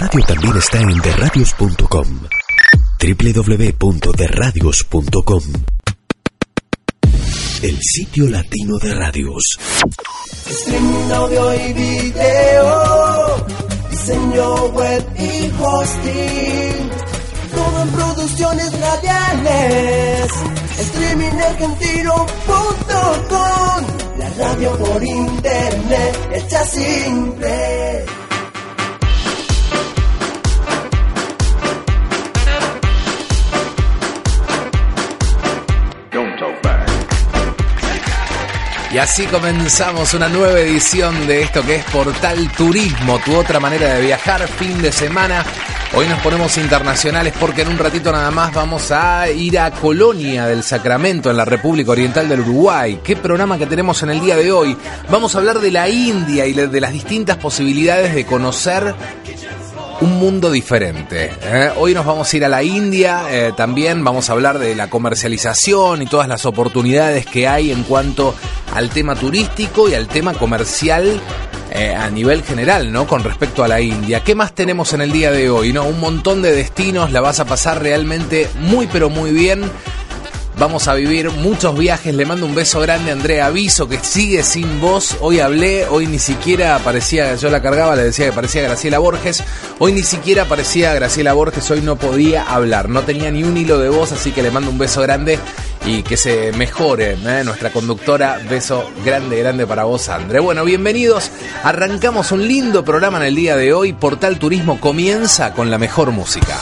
radio también está en derradios.com. www.derradios.com El sitio latino de radios. Streaming audio y video, diseño web y hosting. Todo en producciones radiales. Streamingargentino.com La radio por internet hecha simple. Y así comenzamos una nueva edición de esto que es Portal Turismo, tu otra manera de viajar fin de semana. Hoy nos ponemos internacionales porque en un ratito nada más vamos a ir a Colonia del Sacramento, en la República Oriental del Uruguay. ¿Qué programa que tenemos en el día de hoy? Vamos a hablar de la India y de las distintas posibilidades de conocer un mundo diferente. ¿eh? Hoy nos vamos a ir a la India, eh, también vamos a hablar de la comercialización y todas las oportunidades que hay en cuanto al tema turístico y al tema comercial eh, a nivel general, ¿no? Con respecto a la India. ¿Qué más tenemos en el día de hoy? ¿No? Un montón de destinos, la vas a pasar realmente muy pero muy bien. Vamos a vivir muchos viajes. Le mando un beso grande a Andrea Aviso, que sigue sin voz. Hoy hablé, hoy ni siquiera aparecía, yo la cargaba, le decía que parecía Graciela Borges. Hoy ni siquiera aparecía Graciela Borges, hoy no podía hablar. No tenía ni un hilo de voz, así que le mando un beso grande y que se mejore ¿eh? nuestra conductora. Beso grande, grande para vos, André. Bueno, bienvenidos. Arrancamos un lindo programa en el día de hoy. Portal Turismo comienza con la mejor música.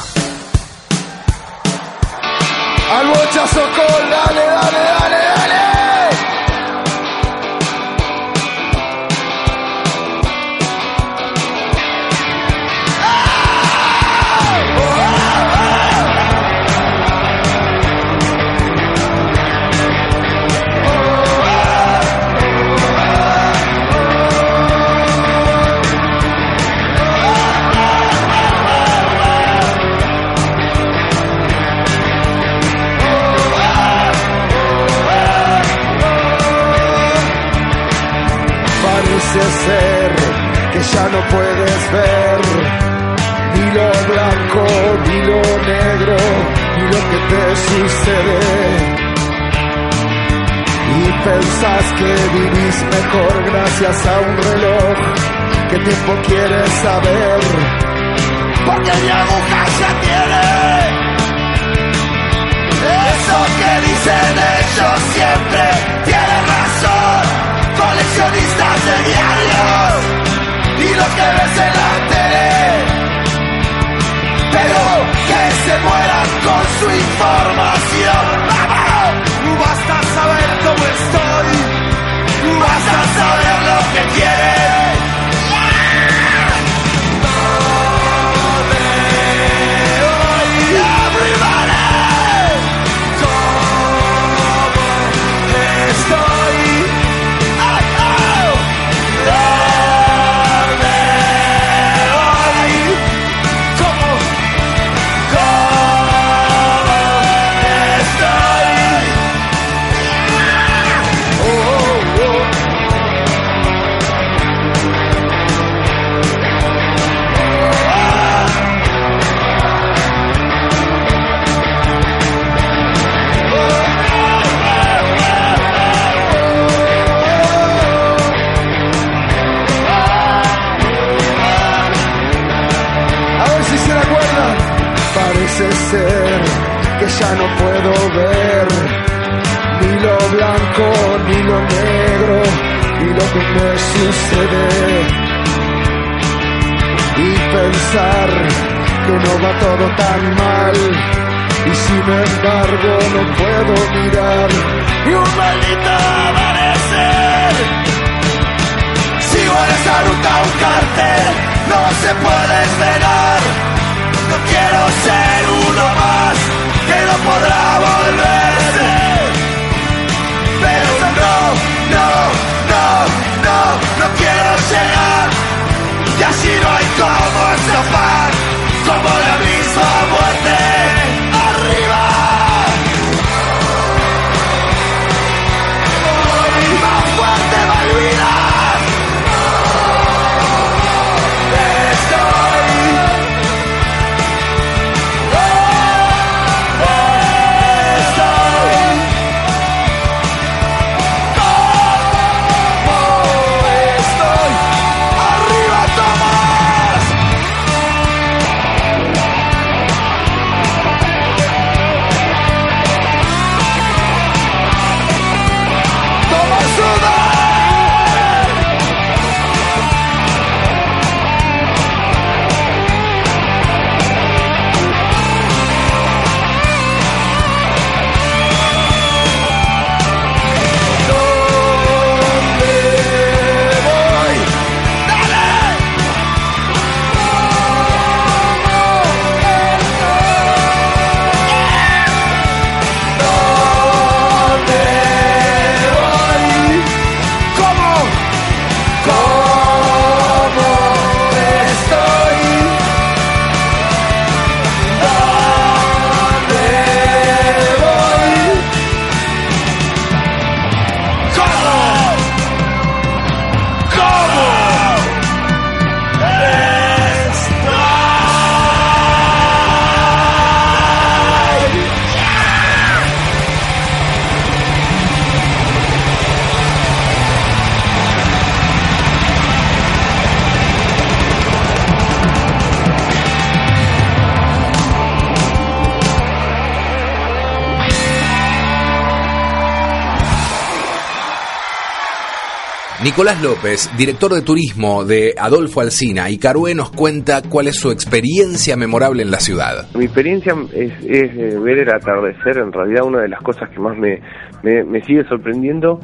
Nicolás López, director de turismo de Adolfo Alsina y Carué nos cuenta cuál es su experiencia memorable en la ciudad. Mi experiencia es, es eh, ver el atardecer, en realidad una de las cosas que más me, me, me sigue sorprendiendo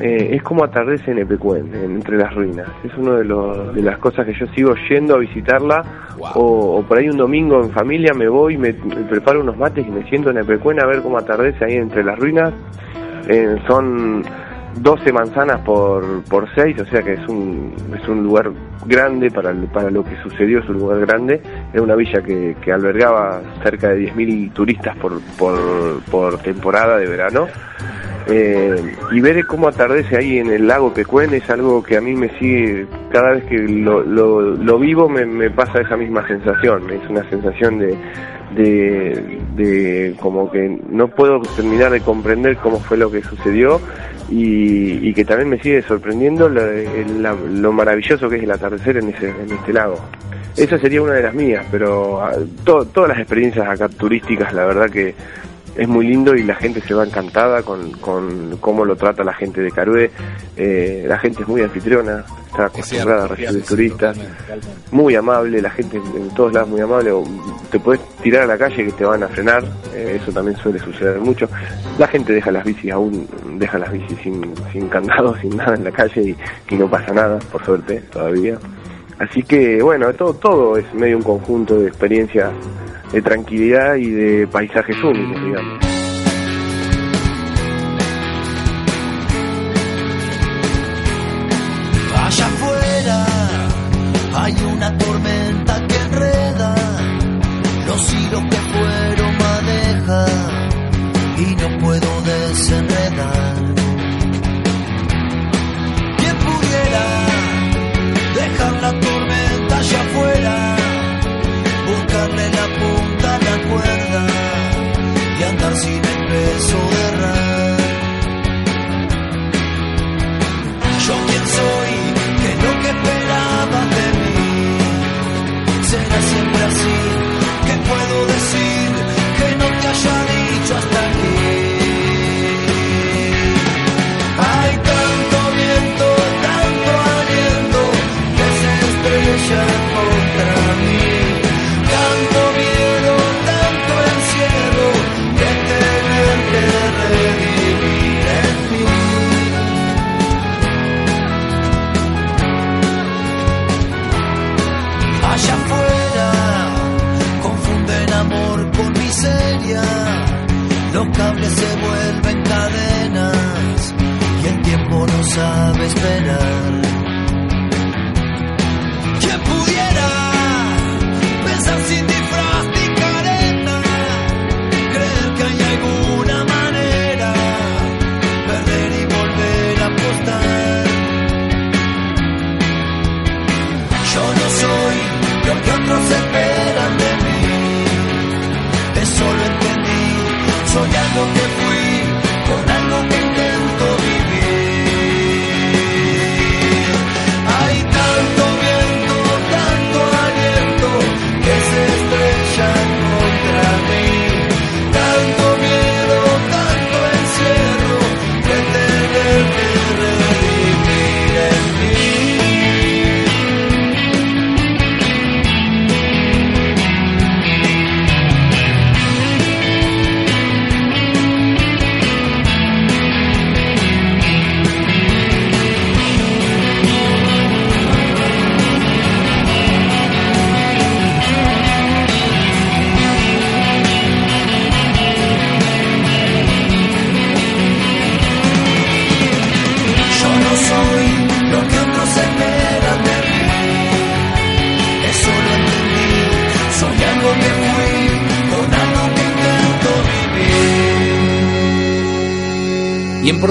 eh, es como atardece en Epecuén, en- entre las ruinas. Es una de, los- de las cosas que yo sigo yendo a visitarla, Wow. o, o por ahí un domingo en familia me voy, me, me preparo unos mates y me siento en Epecuén a ver cómo atardece ahí entre las ruinas. Eh, son 12 manzanas por, por 6, o sea que es un, es un lugar grande para, para lo que sucedió, es un lugar grande. Es una villa que, que albergaba cerca de 10.000 turistas por, por, por temporada de verano. Eh, y ver cómo atardece ahí en el lago Pecuén es algo que a mí me sigue, cada vez que lo, lo, lo vivo me, me pasa esa misma sensación, es una sensación de, de, de como que no puedo terminar de comprender cómo fue lo que sucedió y, y que también me sigue sorprendiendo lo, maravilloso que es el atardecer en, ese, en este lago. Esa sería una de las mías, pero ah, to- todas las experiencias acá turísticas, la verdad que es muy lindo y la gente se va encantada con, con cómo lo trata la gente de Carué. Eh, la gente es muy anfitriona, está acostumbrada a recibir turistas, muy amable, la gente en todos lados muy amable. Te puedes tirar a la calle que te van a frenar, eh, eso también suele suceder mucho. La gente deja las bicis aún, deja las bicis sin, sin candado, sin nada en la calle y, y no pasa nada, por suerte, todavía. Así que bueno, todo, todo es medio un conjunto de experiencias de tranquilidad y de paisajes únicos, digamos. Sabe esperar.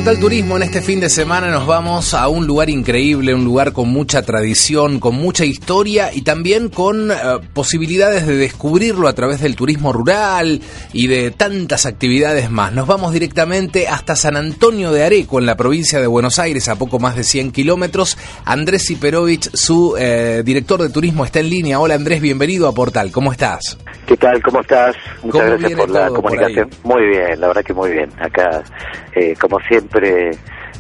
Portal Turismo en este fin de semana nos vamos a un lugar increíble, un lugar con mucha tradición, con mucha historia y también con eh, posibilidades de descubrirlo a través del turismo rural y de tantas actividades más. Nos vamos directamente hasta San Antonio de Areco, en la provincia de Buenos Aires, a poco más de 100 kilómetros. Andrés Siperovich, su eh, director de turismo, está en línea. Hola Andrés, bienvenido a Portal. ¿Cómo estás? ¿Qué tal? ¿Cómo estás? ¿Cómo Muchas gracias por la por comunicación. Muy bien, la verdad que muy bien. Acá, eh, como siempre,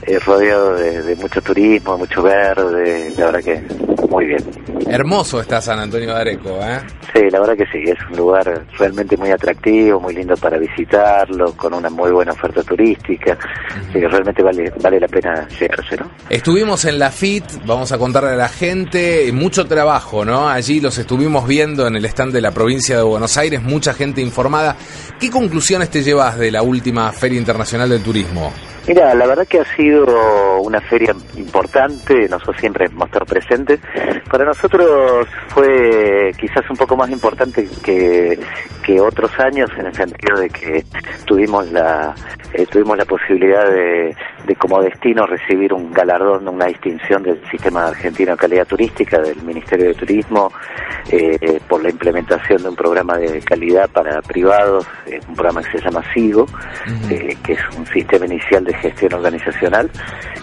eh, rodeado de, de mucho turismo, mucho verde, la verdad que muy bien. Hermoso está San Antonio de Areco, ¿eh? Sí, la verdad que sí, es un lugar realmente muy atractivo, muy lindo para visitarlo, con una muy buena oferta turística, así que realmente vale, vale la pena llegarse, ¿no? Estuvimos en la FIT, vamos a contarle a la gente, mucho trabajo, ¿no? Allí los estuvimos viendo en el stand de la provincia de Buenos Aires, mucha gente informada. ¿Qué conclusiones te llevas de la última Feria Internacional del Turismo? Mira, la verdad que ha sido una feria importante, nosotros siempre hemos estado presentes. Para nosotros fue quizás un poco más importante que, que otros años en el sentido de que tuvimos la eh, tuvimos la posibilidad de, de como destino recibir un galardón, una distinción del Sistema Argentino de Calidad Turística del Ministerio de Turismo eh, por la implementación de un programa de calidad para privados, eh, un programa que se llama SIGO, eh, que es un sistema inicial de gestión organizacional,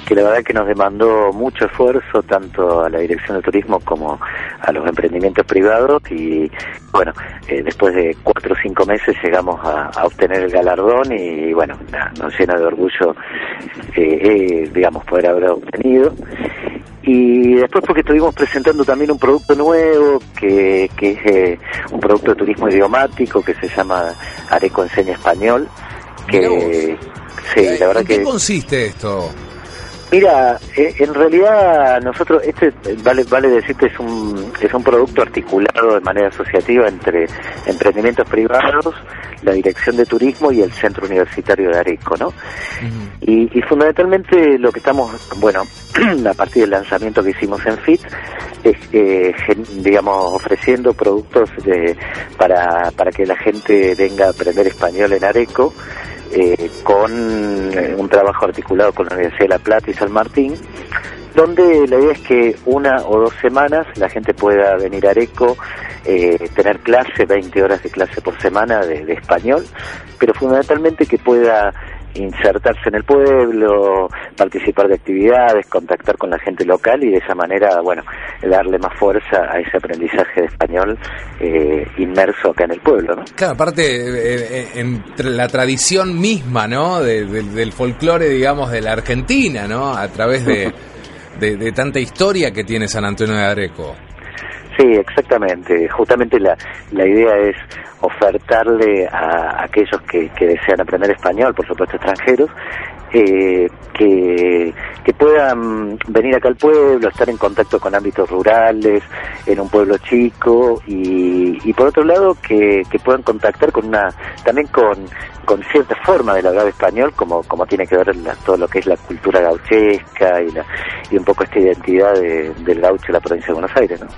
que la verdad que nos demandó mucho esfuerzo tanto a la Dirección de Turismo como a los emprendimientos privados y bueno, eh, después de cuatro o cinco meses llegamos a, obtener el galardón y bueno, nos llena de orgullo, eh, eh, digamos, poder haber obtenido. Y después porque estuvimos presentando también un producto nuevo, que, que es eh, un producto de turismo idiomático que se llama Areco Enseña Español, que sí, la verdad ¿En qué que... consiste esto? Mira, eh, en realidad nosotros, este vale vale decir que es un es un producto articulado de manera asociativa entre emprendimientos privados, la Dirección de Turismo y el Centro Universitario de Areco, ¿no? Y, y fundamentalmente lo que estamos, bueno, a partir del lanzamiento que hicimos en FIT, es, eh, digamos, ofreciendo productos de, para, para que la gente venga a aprender español en Areco, eh, con eh, un trabajo articulado con la Universidad de La Plata y San Martín, donde la idea es que una o dos semanas la gente pueda venir a Areco, eh, tener clase, 20 horas de clase por semana de, de español, pero fundamentalmente que pueda insertarse en el pueblo, participar de actividades, contactar con la gente local y de esa manera, bueno, darle más fuerza a ese aprendizaje de español eh, inmerso acá en el pueblo, ¿no? Claro, aparte, eh, eh, entre la tradición misma, ¿no? De- de- del folclore, digamos, de la Argentina, ¿no? A través de, de, de tanta historia que tiene San Antonio de Areco. Sí, exactamente. Justamente la, la idea es ofertarle a aquellos que, desean aprender español, por supuesto extranjeros, eh, que, puedan venir acá al pueblo, estar en contacto con ámbitos rurales, en un pueblo chico, y, y por otro lado que, que puedan contactar con una, también con, con cierta forma del hablar español, como, como tiene que ver la- todo lo que es la cultura gauchesca y, la, y un poco esta identidad de- del gaucho de la provincia de Buenos Aires, ¿no?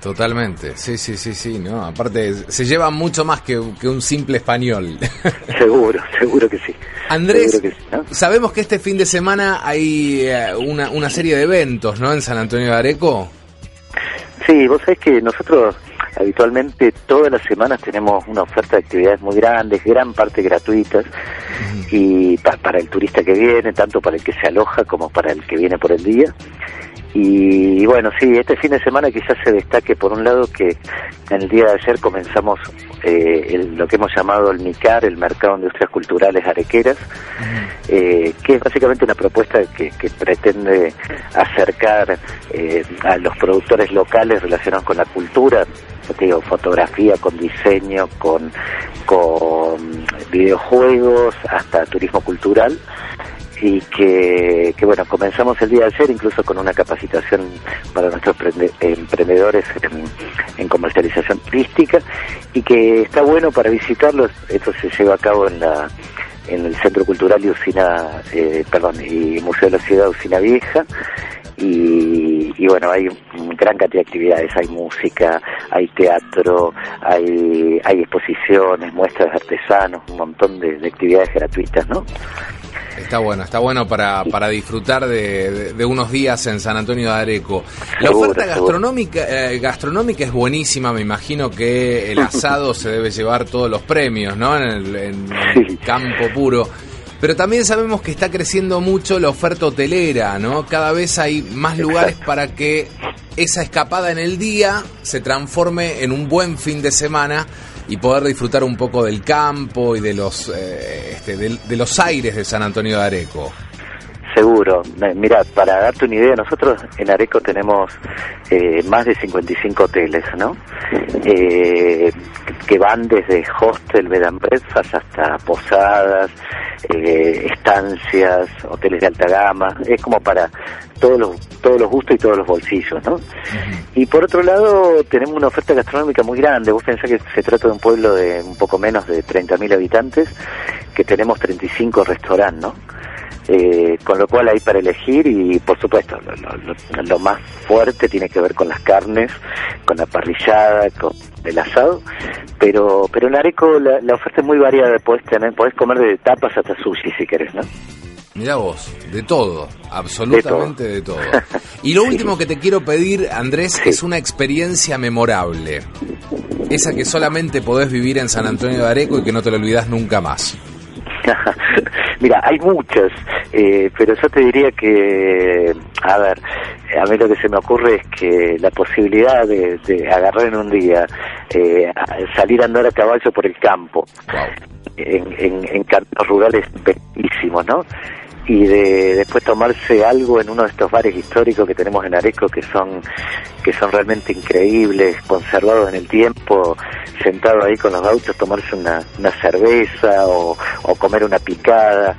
Totalmente, sí, sí, sí, sí, ¿no? Aparte, se lleva mucho más que, que un simple español. Seguro, seguro que sí. Andrés, Seguro que sí, ¿no? sabemos que este fin de semana hay eh, una, una serie de eventos, ¿no? En San Antonio de Areco. Sí, vos sabés que nosotros habitualmente todas las semanas tenemos una oferta de actividades muy grandes, gran parte gratuitas, y pa- para el turista que viene, tanto para el que se aloja como para el que viene por el día. Y bueno, sí, este fin de semana quizás se destaque por un lado que en el día de ayer comenzamos eh, el- lo que hemos llamado el MICAR, el Mercado de Industrias Culturales Arequeras, eh, que es básicamente una propuesta que, que pretende acercar eh, a los productores locales relacionados con la cultura, te digo, fotografía, con diseño, con, con videojuegos, hasta turismo cultural y que, bueno, comenzamos el día de ayer incluso con una capacitación para nuestros prende- emprendedores en, comercialización turística y que está bueno para visitarlos, esto se lleva a cabo en la en el Centro Cultural y Usina, eh, perdón, y Museo de la Ciudad Usina Vieja y, y bueno, hay gran cantidad de actividades, hay música, hay teatro, hay, hay exposiciones, muestras de artesanos, un montón de, de actividades gratuitas, ¿no? Está bueno, está bueno para, para disfrutar de, de- de unos días en San Antonio de Areco. La oferta gastronómica, eh, gastronómica es buenísima, me imagino que el asado se debe llevar todos los premios, ¿no? En el, en el campo puro. Pero también sabemos que está creciendo mucho la oferta hotelera, ¿no? Cada vez hay más lugares para que esa escapada en el día se transforme en un buen fin de semana y poder disfrutar un poco del campo y de los eh, este, de, los aires de San Antonio de Areco. Seguro. Mira, para darte una idea, nosotros en Areco tenemos eh, más de 55 hoteles, ¿no? Eh, que van desde hostel, bed and breakfast hasta posadas, eh, estancias, hoteles de alta gama. Es como para todos los todos los gustos y todos los bolsillos, ¿no? Y por otro lado, tenemos una oferta gastronómica muy grande. Vos pensás que se trata de un pueblo de un poco menos de 30.000 habitantes, que tenemos 35 restaurantes, ¿no? Eh, con lo cual hay para elegir y por supuesto lo, lo- lo más fuerte tiene que ver con las carnes, con la parrillada, con el asado, pero pero en Areco la, la oferta es muy variada, podés tener, podés comer de tapas hasta sushi si querés, ¿no? Mirá vos, de todo, absolutamente de todo. Y lo último que te quiero pedir, Andrés, Sí. es una experiencia memorable. Esa que solamente podés vivir en San Antonio de Areco y que no te lo olvidás nunca más. Mira, hay muchas, eh, pero yo te diría que, a ver, a mí lo que se me ocurre es que la posibilidad de, de agarrar en un día, eh, salir a andar a caballo por el campo, Wow. en, en, en caminos rurales bellísimos, ¿no? Y de después tomarse algo en uno de estos bares históricos que tenemos en Areco que son que son realmente increíbles, conservados en el tiempo, sentado ahí con los autos, tomarse una, una cerveza o, comer una picada,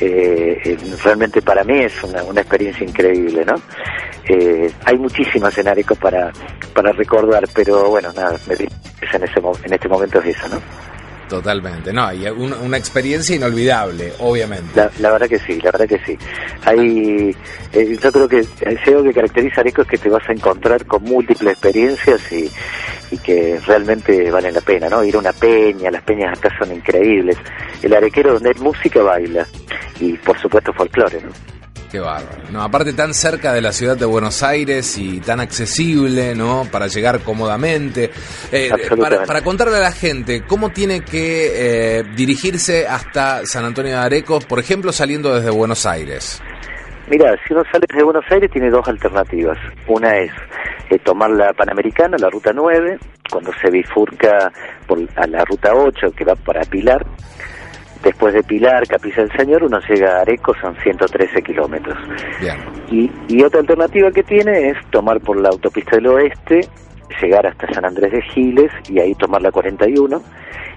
eh, eh, realmente para mí es una, una experiencia increíble, ¿no? Eh, hay muchísimas en Areco para, para recordar, pero bueno, nada, me en, ese, en este momento es eso, ¿no? Totalmente. No, y una, experiencia inolvidable, obviamente. La, la verdad que sí, la verdad que sí. Hay, eh, yo creo que algo que caracteriza a Areco es que te vas a encontrar con múltiples experiencias y, y que realmente valen la pena, ¿no? Ir a una peña, las peñas acá son increíbles. El arequero donde hay música baila y por supuesto folclore, ¿no? Qué bárbaro. No, aparte tan cerca de la ciudad de Buenos Aires y tan accesible, ¿no? Para llegar cómodamente. Eh, para, para contarle a la gente, ¿cómo tiene que eh, dirigirse hasta San Antonio de Areco, por ejemplo, saliendo desde Buenos Aires? Mira, si uno sale desde Buenos Aires tiene dos alternativas. Una es eh, tomar la Panamericana, la Ruta 9, cuando se bifurca por, a la Ruta 8 que va para Pilar. Después de Pilar, Capilla del Señor, uno llega a Areco, son 113 kilómetros. Y, y otra alternativa que tiene es tomar por la autopista del oeste, llegar hasta San Andrés de Giles y ahí tomar la 41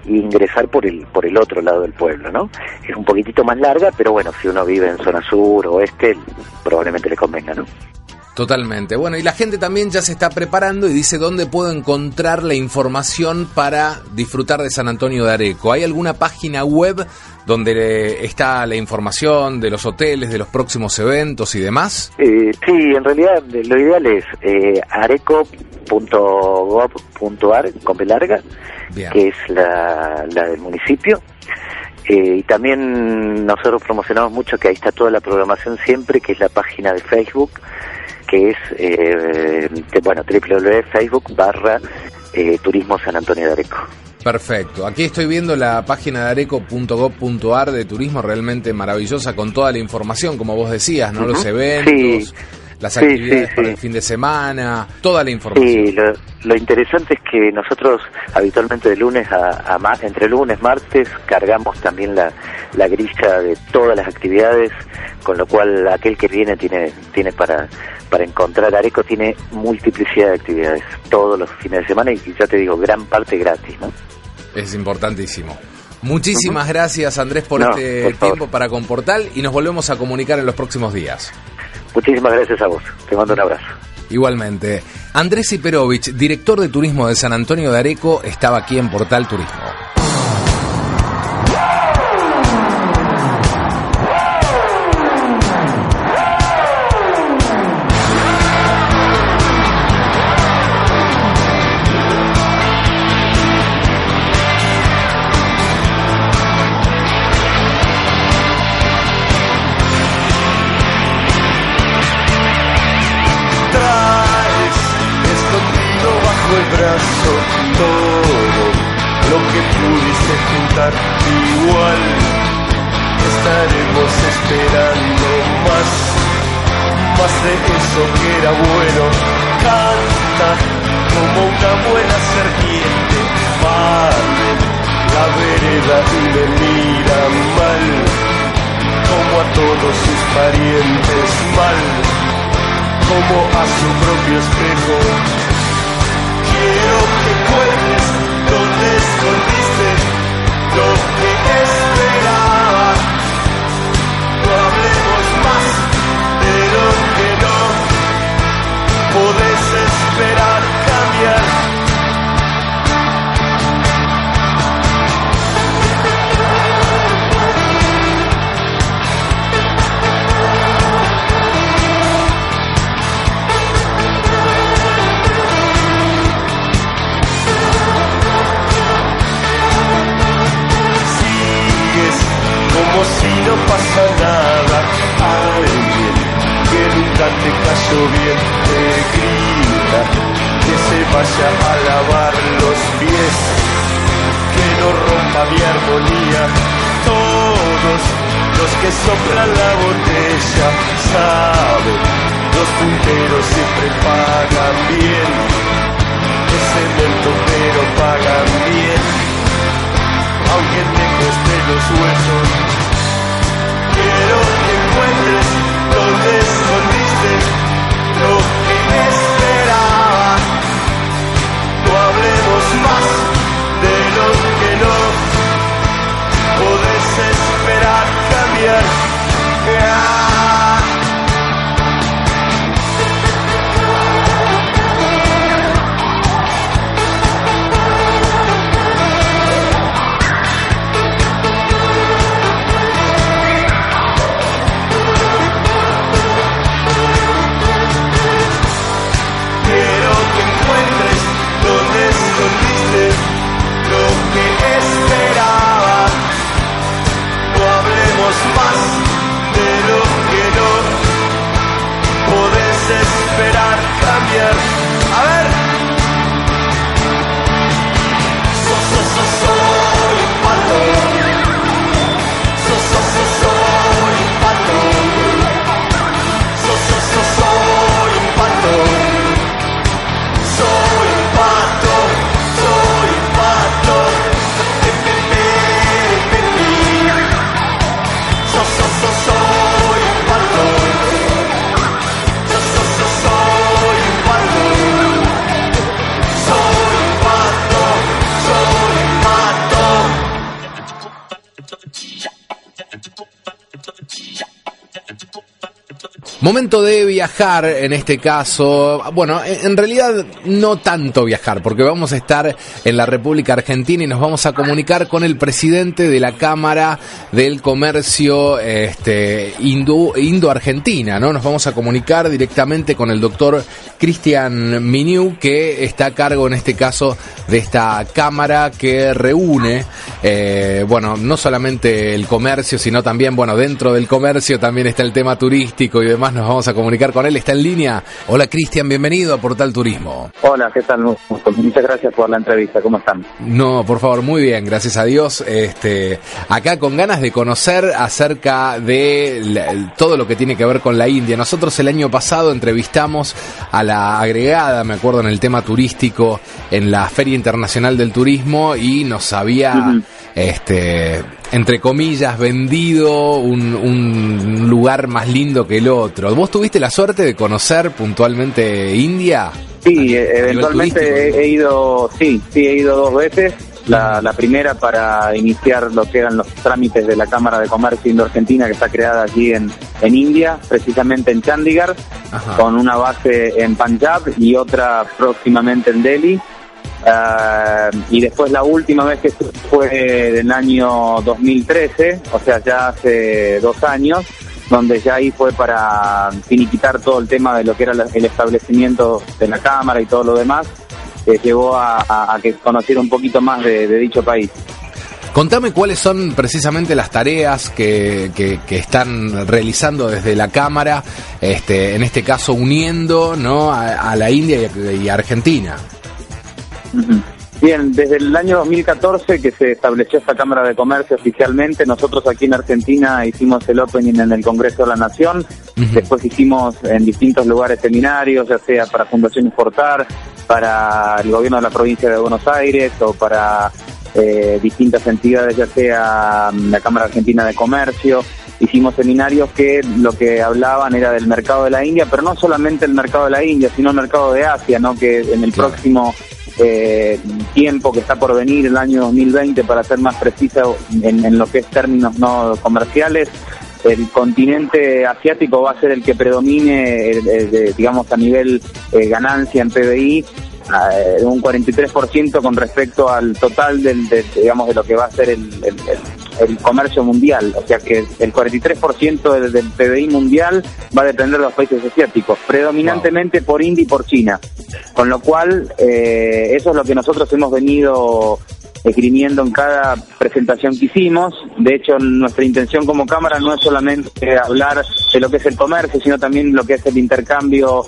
e ingresar por el por el otro lado del pueblo, ¿no? Es un poquitito más larga, pero bueno, si uno vive en zona sur o oeste, probablemente le convenga, ¿no? Totalmente. Bueno, y la gente también ya se está preparando y dice dónde puedo encontrar la información para disfrutar de San Antonio de Areco. ¿Hay alguna página web donde eh, está la información de los hoteles, de los próximos eventos y demás? Eh, sí, en realidad lo ideal es eh, areco.gov.ar, con B larga, Bien. que es la, la del municipio. Eh, y también nosotros promocionamos mucho que ahí está toda la programación siempre, que es la página de Facebook, que es, eh, bueno, www.facebook barra eh, Turismo San Antonio de Areco. Perfecto. Aquí estoy viendo la página de areco.gov.ar de turismo realmente maravillosa con toda la información, como vos decías, ¿no? Los eventos, Sí. las Sí, actividades sí, para el fin de semana, toda la información. Sí, lo, lo interesante es que nosotros habitualmente de lunes a, a ma- entre lunes, martes, cargamos también la, la grilla de todas las actividades, con lo cual aquel que viene tiene, tiene para, para encontrar Areco, tiene multiplicidad de actividades todos los fines de semana y ya te digo, gran parte gratis, ¿no? Es importantísimo. Muchísimas gracias Andrés por No, este por favor. tiempo para Comportal y nos volvemos a comunicar en los próximos días. Muchísimas gracias a vos, te mando un abrazo. Igualmente, Andrés Iperovich, director de turismo de San Antonio de Areco, estaba aquí en Portal Turismo. Igual. Estaremos esperando más más de eso que era bueno. Canta como una buena serpiente. Vale la vereda y le mira mal. Como a todos sus parientes mal, como a su propio espejo. Como si no pasa nada. Alguien que nunca te cayó bien te grita que se vaya a lavar los pies, que no rompa mi armonía. Todos los que soplan la botella saben, los punteros siempre pagan bien. Es cemento pero pagan bien aunque te cueste los huesos. Más de lo que no podés esperar Momento de viajar en este caso. Bueno, en realidad no tanto viajar, porque vamos a estar en la República Argentina y nos vamos a comunicar con el presidente de la Cámara del Comercio este, Indo- Indo-Argentina, ¿no? Nos vamos a comunicar directamente con el doctor Cristian Miniu, que está a cargo en este caso de esta Cámara que reúne, eh, bueno, no solamente el comercio, sino también, bueno, dentro del comercio también está el tema turístico y demás. Nos vamos a comunicar con él. Está en línea. Hola Cristian, bienvenido a Portal Turismo. Hola, ¿qué tal? Muchas gracias por la entrevista. ¿Cómo están? No, por favor, muy bien, gracias a Dios. Este, acá con ganas de conocer acerca de la- todo lo que tiene que ver con la India. Nosotros el año pasado entrevistamos a la agregada, me acuerdo, en el tema turístico en la Feria Internacional del Turismo y nos había. Este, entre comillas, vendido un, un lugar más lindo que el otro. ¿Vos tuviste la suerte de conocer puntualmente India? Sí, A eventualmente he, he ido, sí, sí, he ido dos veces. La, la primera para iniciar lo que eran los trámites de la Cámara de Comercio Indo-Argentina que está creada aquí en, en India, precisamente en Chandigarh, Ajá. con una base en Punjab y otra próximamente en Delhi. Ah, y después la última vez que fue del año 2013, o sea, ya hace dos años, donde ya ahí fue para finiquitar todo el tema de lo que era el establecimiento de la Cámara y todo lo demás, que llevó a, que conociera un poquito más de, dicho país. Contame cuáles son precisamente las tareas que, que- que están realizando desde la Cámara, este, en este caso uniendo ¿no? a, la India y y Argentina. Bien, desde el año 2014 que se estableció esta Cámara de Comercio oficialmente, nosotros aquí en Argentina hicimos el opening en el Congreso de la Nación, después hicimos en distintos lugares seminarios, ya sea para Fundación Importar, para el gobierno de la provincia de Buenos Aires o para eh, distintas entidades, ya sea mm, la Cámara Argentina de Comercio. hicimos seminarios que lo que hablaban era del mercado de la India, pero no solamente el mercado de la India, sino el mercado de Asia, ¿no? que en el próximo eh, tiempo que está por venir, el año 2020, para ser más preciso en, en lo que es términos no comerciales, el continente asiático va a ser el que predomine, eh, eh, digamos, a nivel eh, ganancia en PBI, eh, un 43% con respecto al total del, de, digamos, de lo que va a ser el, el, el comercio mundial. O sea que el 43% del, del, PBI mundial va a depender de los países asiáticos, predominantemente por India y por China. Con lo cual, eh, eso es lo que nosotros hemos venido esgrimiendo en cada presentación que hicimos. De hecho, nuestra intención como Cámara no es solamente hablar de lo que es el comercio, sino también lo que es el intercambio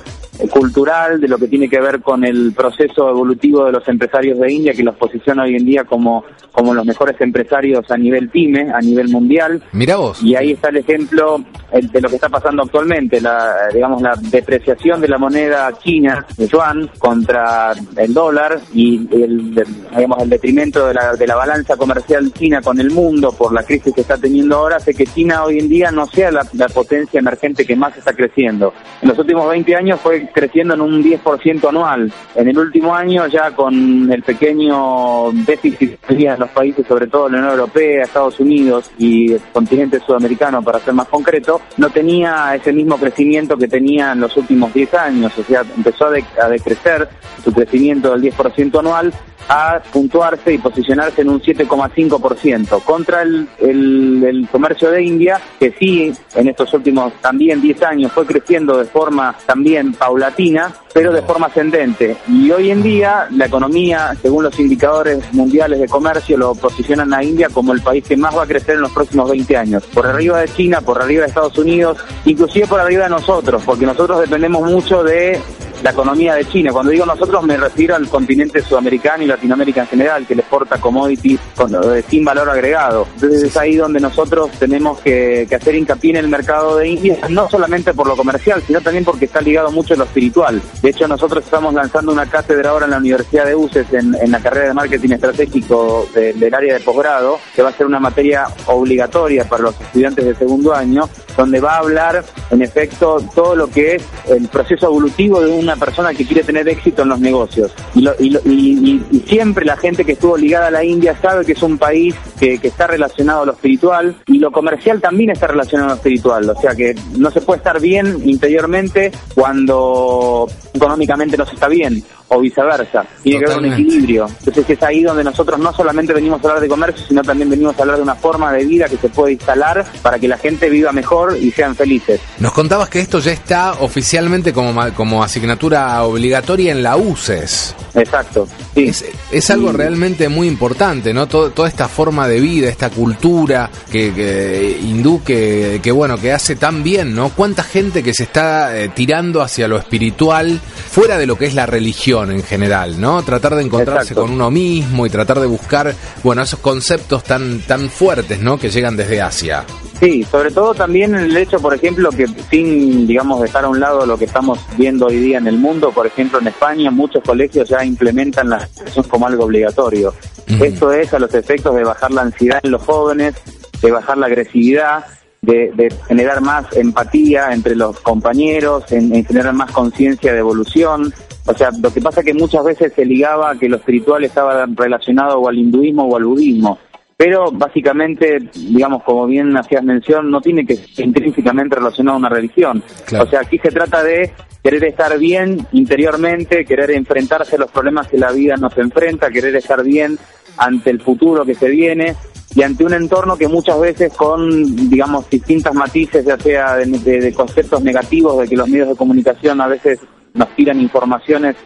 cultural, de lo que tiene que ver con el proceso evolutivo de los empresarios de India, que los posiciona hoy en día como, como los mejores empresarios a nivel pyme, a nivel mundial. Mira vos. Y ahí está el ejemplo de lo que está pasando actualmente, la, digamos, la depreciación de la moneda china, de yuan, contra el dólar y el, digamos, el detrimento de la, de la balanza comercial china con el mundo por la crisis que está teniendo ahora, hace que China hoy en día no sea la, potencia emergente que más está creciendo. En los últimos 20 años fue creciendo en un 10% anual. En el último año, ya con el pequeño déficit en los países, sobre todo la Unión Europea, Estados Unidos y el continente sudamericano, para ser más concreto, no tenía ese mismo crecimiento que tenía en los últimos 10 años. O sea, empezó a, de a decrecer su crecimiento del 10% anual a puntuarse y posicionarse en un 7,5% contra el, el, el, comercio de India, que sí, en estos últimos también 10 años fue creciendo de forma también paulatina, pero de forma ascendente. Y hoy en día la economía, según los indicadores mundiales de comercio, lo posicionan a India como el país que más va a crecer en los próximos 20 años. Por arriba de China, por arriba de Estados Unidos, inclusive por arriba de nosotros, porque nosotros dependemos mucho de la economía de China. Cuando digo nosotros me refiero al continente sudamericano y Latinoamérica en general, que le exporta commodities eh, sin valor agregado. Entonces es ahí donde nosotros tenemos que, hacer hincapié en el mercado de India, no solamente por lo comercial, sino también porque está ligado mucho a lo espiritual. De hecho, nosotros estamos lanzando una cátedra ahora en la Universidad de UCES en, la carrera de marketing estratégico de, del área de posgrado, que va a ser una materia obligatoria para los estudiantes de segundo año, donde va a hablar, en efecto, todo lo que es el proceso evolutivo de una persona que quiere tener éxito en los negocios. Y, lo, y, lo, y, y, siempre la gente que estuvo ligada a la India sabe que es un país que, que, está relacionado a lo espiritual y lo comercial también está relacionado a lo espiritual. O sea que no se puede estar bien interiormente cuando económicamente no se está bien o viceversa. Tiene Totalmente. que haber un equilibrio. Entonces es ahí donde nosotros no solamente venimos a hablar de comercio, sino también venimos a hablar de una forma de vida que se puede instalar para que la gente viva mejor y sean felices. Nos contabas que esto ya está oficialmente como, como asignatura obligatoria en la UCES. Exacto. Sí. Es, es, algo sí. realmente muy importante, ¿no? Todo, toda esta forma de vida, esta cultura que, que, que, bueno, que hace tan bien, ¿no? Cuánta gente que se está eh, tirando hacia lo espiritual fuera de lo que es la religión en general, ¿no? Tratar de encontrarse Exacto. con uno mismo y tratar de buscar, bueno, esos conceptos tan, tan fuertes, ¿no? Que llegan desde Asia. Sí, sobre todo también el hecho, por ejemplo, que sin, digamos, dejar a un lado lo que estamos viendo hoy día en el mundo, por ejemplo, en España, muchos colegios ya implementan la educación como algo obligatorio. Uh -huh. Esto es a los efectos de bajar la ansiedad en los jóvenes, de bajar la agresividad, de, de generar más empatía entre los compañeros, en, en generar más conciencia de evolución. O sea, lo que pasa es que muchas veces se ligaba a que lo espiritual estaba relacionado o al hinduismo o al budismo pero básicamente, digamos, como bien hacías mención, no tiene que ser intrínsecamente relacionado a una religión. Claro. O sea, aquí se trata de querer estar bien interiormente, querer enfrentarse a los problemas que la vida nos enfrenta, querer estar bien ante el futuro que se viene y ante un entorno que muchas veces con, digamos, distintas matices, ya sea de, de, de conceptos negativos, de que los medios de comunicación a veces nos tiran informaciones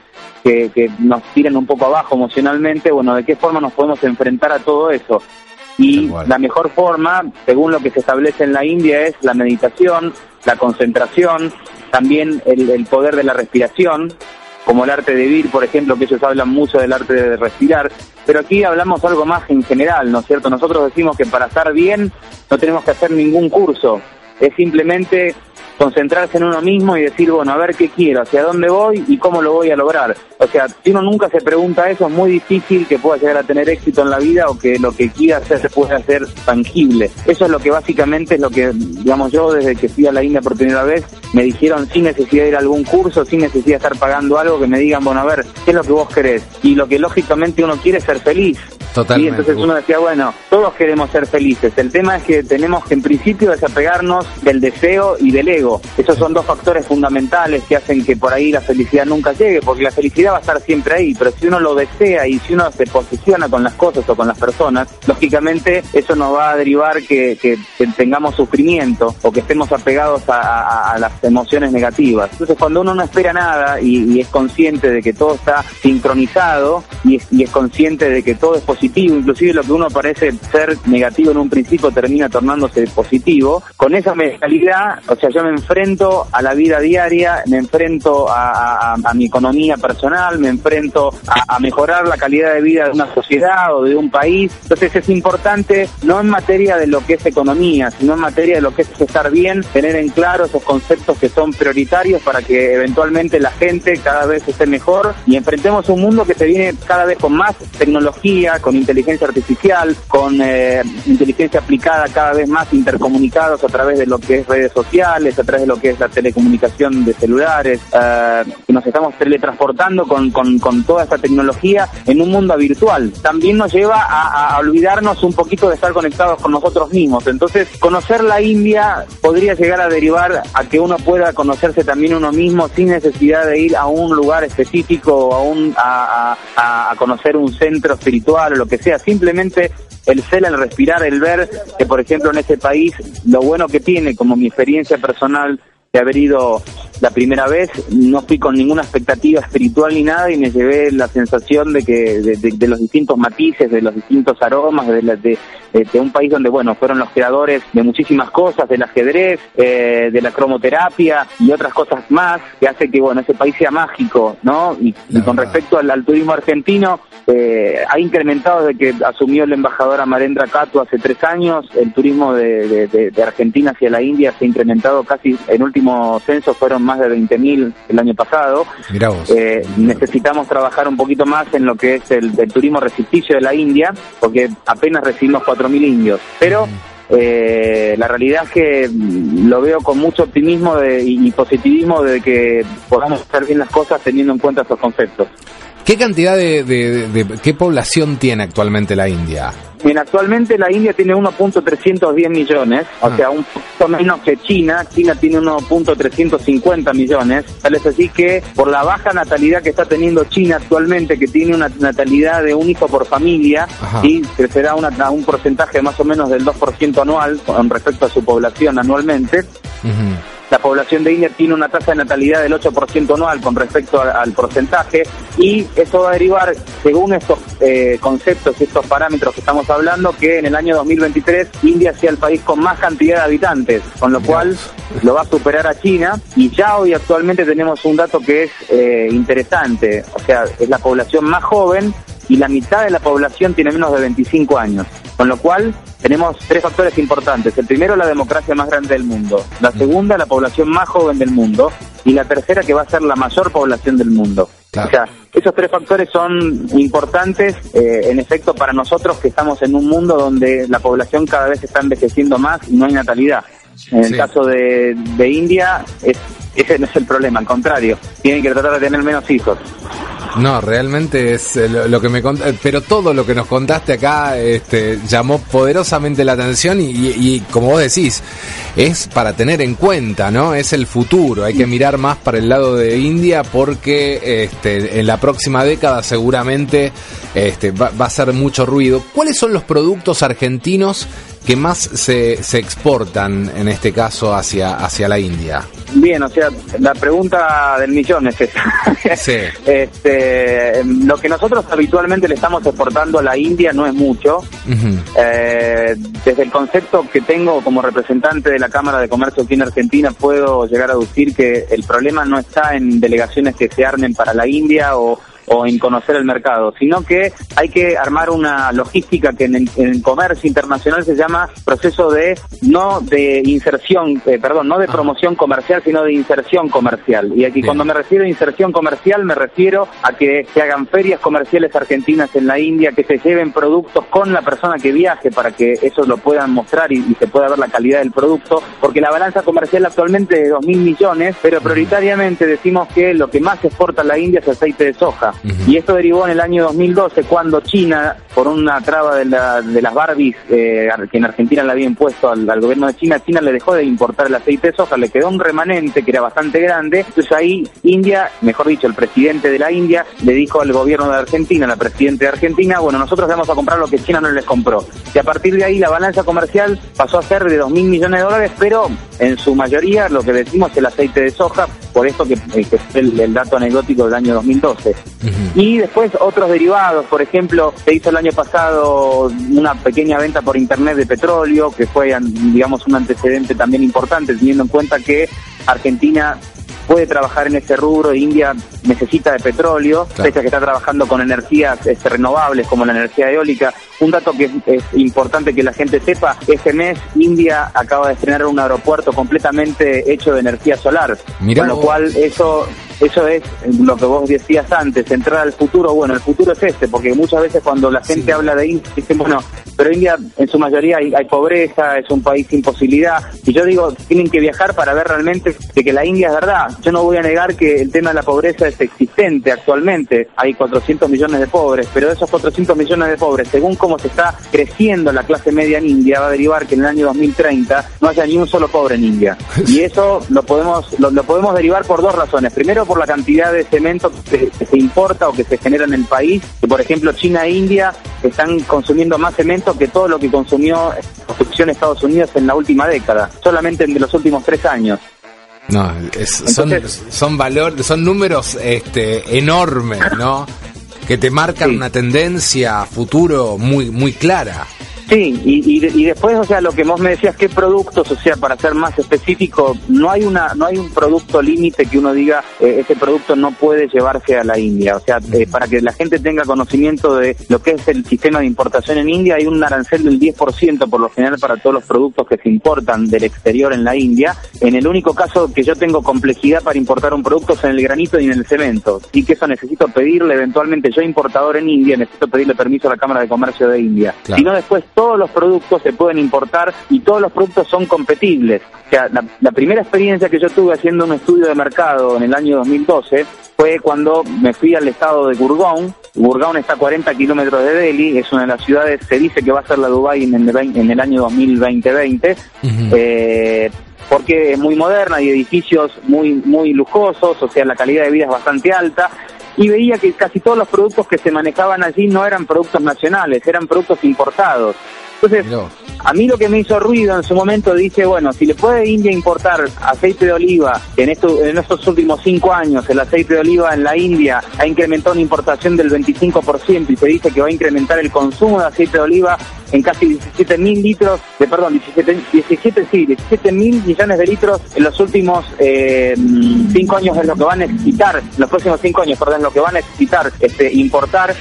que, que, nos tiran un poco abajo emocionalmente, bueno, de qué forma nos podemos enfrentar a todo eso. Y la mejor forma, según lo que se establece en la India, es la meditación, la concentración, también el, el poder de la respiración, como el arte de vivir, por ejemplo, que ellos hablan mucho del arte de respirar, pero aquí hablamos algo más en general, ¿no es cierto? Nosotros decimos que para estar bien no tenemos que hacer ningún curso, es simplemente concentrarse en uno mismo y decir, bueno, a ver qué quiero, hacia dónde voy y cómo lo voy a lograr. O sea, si uno nunca se pregunta eso, es muy difícil que pueda llegar a tener éxito en la vida o que lo que quiera hacer se pueda hacer tangible. Eso es lo que básicamente es lo que, digamos, yo desde que fui a la India por primera vez, me dijeron sin necesidad de ir a algún curso, sin necesidad de estar pagando algo, que me digan, bueno, a ver, ¿qué es lo que vos querés? Y lo que lógicamente uno quiere es ser feliz. Totalmente. Y entonces uno decía, bueno, todos queremos ser felices. El tema es que tenemos que en principio desapegarnos del deseo y del ego. Esos son dos factores fundamentales que hacen que por ahí la felicidad nunca llegue, porque la felicidad va a estar siempre ahí, pero si uno lo desea y si uno se posiciona con las cosas o con las personas, lógicamente eso nos va a derivar que, tengamos sufrimiento o que estemos apegados a, las emociones negativas. Entonces cuando uno no espera nada y, y es consciente de que todo está sincronizado y es, y es consciente de que todo es positivo, inclusive lo que uno parece ser negativo en un principio termina tornándose positivo, con esa mentalidad, o sea, yo me enfrento a la vida diaria, me enfrento a, mi economía personal, me enfrento a, a mejorar la calidad de vida de una sociedad o de un país. Entonces es importante, no en materia de lo que es economía, sino en materia de lo que es estar bien, tener en claro esos conceptos que son prioritarios para que eventualmente la gente cada vez esté mejor y enfrentemos un mundo que se viene cada vez con más tecnología, con inteligencia artificial, con eh, inteligencia aplicada cada vez más intercomunicados a través de lo que es redes sociales, a través de lo que es la telecomunicación de celulares, eh, nos estamos teletransportando con, con, toda esta tecnología en un mundo virtual. También nos lleva a, olvidarnos un poquito de estar conectados con nosotros mismos. Entonces, conocer la India podría llegar a derivar a que uno pueda conocerse también uno mismo sin necesidad de ir a un lugar específico o a, un, a conocer un centro espiritual o lo que sea. Simplemente el ser, el respirar, el ver que, por ejemplo, en ese país, lo bueno que tiene, como mi experiencia personal de haber ido la primera vez, no fui con ninguna expectativa espiritual ni nada y me llevé la sensación de que de, de- de los distintos matices, de los distintos aromas, de, la- de- un país donde, bueno, fueron los creadores de muchísimas cosas, del ajedrez, eh, de la cromoterapia y otras cosas más, que hace que, bueno, ese país sea mágico, ¿no? Y, y La con respecto al, al turismo argentino, eh, ha incrementado desde que asumió el embajador Amarendra Kato hace tres años. El turismo de Argentina hacia la India se ha incrementado casi, en último censo fueron más de 20.000 el año pasado. Mirá vos. Eh, necesitamos trabajar un poquito más en lo que es el, el turismo resisticio de la India, porque apenas recibimos 4.000 indios. Pero eh, la realidad es que lo veo con mucho optimismo de- y, y positivismo de que podamos hacer bien las cosas teniendo en cuenta estos conceptos. ¿Qué cantidad de, de- de- de- qué población tiene actualmente la India? Bien, actualmente la India tiene 1.310 millones, o sea, un poco menos que China. China tiene 1.350 millones. Tal es así que por la baja natalidad que está teniendo China actualmente, que tiene una natalidad de un hijo por familia, Ajá. y crecerá una- a un porcentaje más o menos del 2% anual con respecto a su población anualmente. Ujú. La población de India tiene una tasa de natalidad del 8% anual con respecto al porcentaje y eso va a derivar, según estos eh, conceptos y estos parámetros que estamos hablando, que en el año 2023 India sea el país con más cantidad de habitantes, con lo cual lo va a superar a China y ya hoy actualmente tenemos un dato que es eh, interesante, o sea, es la población más joven y la mitad de la población tiene menos de 25 años. Con lo cual, tenemos tres factores importantes. El primero, la democracia más grande del mundo. La segunda, la población más joven del mundo. Y la tercera, que va a ser la mayor población del mundo. Claro. O sea, esos tres factores son importantes, eh, en efecto, para nosotros que estamos en un mundo donde la población cada vez está envejeciendo más y no hay natalidad. En el caso de, de India, es, ese no es el problema, al contrario, tienen que tratar de tener menos hijos. No, realmente es eh, lo, que me cont- eh, pero todo lo que nos contaste acá este, llamó poderosamente la atención y, y- como vos decís, es para tener en cuenta, ¿no? Es el futuro, hay que mirar más para el lado de India porque este, en la próxima década seguramente este, va a ser mucho ruido. ¿Cuáles son los productos argentinos que más se, se exportan en este caso hacia, hacia la India? Bien, o sea, la pregunta del millón es esa. Sí. este, lo que nosotros habitualmente le estamos exportando a la India no es mucho. Eh, desde el concepto que tengo como representante de la Cámara de Comercio aquí en Argentina, puedo llegar a decir que el problema no está en delegaciones que se armen para la India o o en conocer el mercado, sino que hay que armar una logística que en el, en el comercio internacional se llama proceso de no de inserción, eh, perdón, no de promoción comercial, sino de inserción comercial. Y aquí Bien. cuando me refiero a inserción comercial me refiero a que se hagan ferias comerciales argentinas en la India, que se lleven productos con la persona que viaje para que eso lo puedan mostrar y, y se pueda ver la calidad del producto, porque la balanza comercial actualmente es de 2.000 millones, pero prioritariamente decimos que lo que más exporta la India es aceite de soja. Y esto derivó en el año 2012 cuando China, por una traba de, la- de las Barbies eh, que en Argentina le había impuesto al, gobierno de China, China le dejó de importar el aceite de soja, le quedó un remanente que era bastante grande. Entonces ahí India, mejor dicho, el presidente de la India le dijo al gobierno de Argentina, la presidenta de Argentina, bueno, nosotros vamos a comprar lo que China no les compró. Y a partir de ahí la balanza comercial pasó a ser de 2.000 millones de dólares, pero en su mayoría lo que decimos es el aceite de soja, por esto que, eh, que el, el dato anecdótico del año 2012. Ujú. Y después otros derivados, por ejemplo, se hizo el año pasado una pequeña venta por internet de petróleo, que fue, digamos, un antecedente también importante, teniendo en cuenta que Argentina puede trabajar en ese rubro, India necesita de petróleo, Claro. pese a que está trabajando con energías este, renovables como la energía eólica. Un dato que es, es importante que la gente sepa, este mes India acaba de estrenar un aeropuerto completamente hecho de energía solar, Mirá con lo vos. cual eso eso es lo que vos decías antes, entrar al futuro. Bueno, el futuro es este, porque muchas veces cuando la gente Sí. habla de India, dicen, bueno, pero India en su mayoría hay, hay pobreza, es un país sin posibilidad. Y yo digo, tienen que viajar para ver realmente de que la India es verdad. Yo no voy a negar que el tema de la pobreza es existente actualmente. Hay 400 millones de pobres, pero de esos 400 millones de pobres, según cómo se está creciendo la clase media en India, va a derivar que en el año 2030 no haya ni un solo pobre en India. Y eso lo podemos lo, podemos derivar por dos razones. Primero, por la cantidad de cemento que se, importa o que se genera en el país. Que, por ejemplo, China e India están consumiendo más cemento que todo lo que consumió construcción Estados Unidos en la última década, solamente en los últimos tres años. No, es- son, son valor, son números este, enormes, ¿no? Que te marcan Sí. una tendencia a futuro muy, muy clara. Sí, y, y, y después, o sea, lo que vos me decías, ¿qué productos? O sea, para ser más específico, no hay una no hay un producto límite que uno diga, eh, ese producto no puede llevarse a la India. O sea, eh, para que la gente tenga conocimiento de lo que es el sistema de importación en India, hay un arancel del 10% por lo general para todos los productos que se importan del exterior en la India. En el único caso que yo tengo complejidad para importar un producto es en el granito y en el cemento. Y que eso necesito pedirle eventualmente, yo importador en India, necesito pedirle permiso a la Cámara de Comercio de India. Claro. Si no, después todos los productos se pueden importar y todos los productos son competibles. O sea, la, la primera experiencia que yo tuve haciendo un estudio de mercado en el año 2012 fue cuando me fui al estado de Gurgaon. Gurgaon está a 40 kilómetros de Delhi, es una de las ciudades, se dice que va a ser la Dubai en el, vein- en el año 2020. Ujú. Eh, porque es muy moderna y edificios muy muy lujosos, o sea, la calidad de vida es bastante alta. Y veía que casi todos los productos que se manejaban allí no eran productos nacionales, eran productos importados. Entonces, a mí lo que me hizo ruido en su momento dije, bueno, si le puede India importar aceite de oliva, en, esto, en estos últimos cinco años el aceite de oliva en la India ha incrementado una importación del 25% y se dice que va a incrementar el consumo de aceite de oliva en casi 17 mil litros, de perdón, 17, 17 sí, 17 mil millones de litros en los últimos eh, cinco años es lo que van a necesitar, los próximos cinco años, perdón, lo que van a necesitar este, importar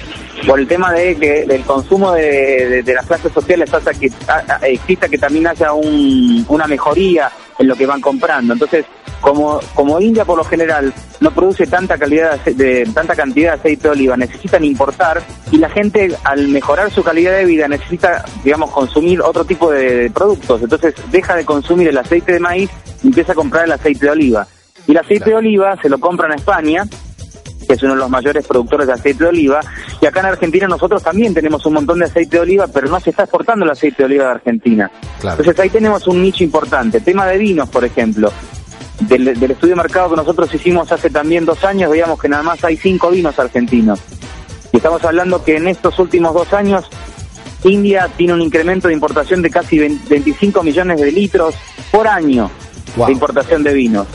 por el tema de que el consumo de, de- de las clases sociales hace que a- a- exista que también haya un- una mejoría en lo que van comprando. Entonces, como, como India por lo general no produce tanta calidad de, tanta cantidad de aceite de oliva, necesitan importar y la gente al mejorar su calidad de vida necesita, digamos, consumir otro tipo de, de productos. Entonces, deja de consumir el aceite de maíz y empieza a comprar el aceite de oliva. Y el aceite de oliva se lo compran a España que es uno de los mayores productores de aceite de oliva. Y acá en Argentina nosotros también tenemos un montón de aceite de oliva, pero no se está exportando el aceite de oliva de Argentina. Claro. Entonces ahí tenemos un nicho importante. Tema de vinos, por ejemplo. Del, del estudio de mercado que nosotros hicimos hace también dos años, veíamos que nada más hay cinco vinos argentinos. Y estamos hablando que en estos últimos dos años India tiene un incremento de importación de casi 20 25 millones de litros por año Wow. de importación de vinos.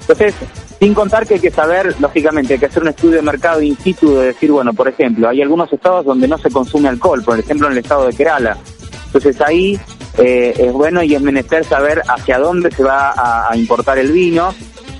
Entonces, sin contar que hay que saber, lógicamente, hay que hacer un estudio de mercado in situ de decir, bueno, por ejemplo, hay algunos estados donde no se consume alcohol, por ejemplo, en el estado de Kerala. Entonces ahí eh, es bueno y es menester saber hacia dónde se va a, importar el vino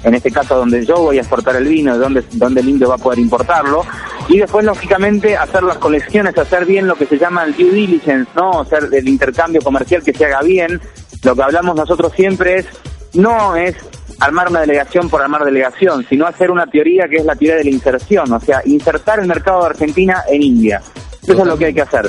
en este caso donde yo voy a exportar el vino, donde, donde el indio va a poder importarlo, y después lógicamente hacer las colecciones, hacer bien lo que se llama el due diligence, ¿no? hacer el intercambio comercial que se haga bien, lo que hablamos nosotros siempre es, no es armar una delegación por armar delegación, sino hacer una teoría que es la teoría de la inserción, o sea, insertar el mercado de Argentina en India. Eso es lo que hay que hacer.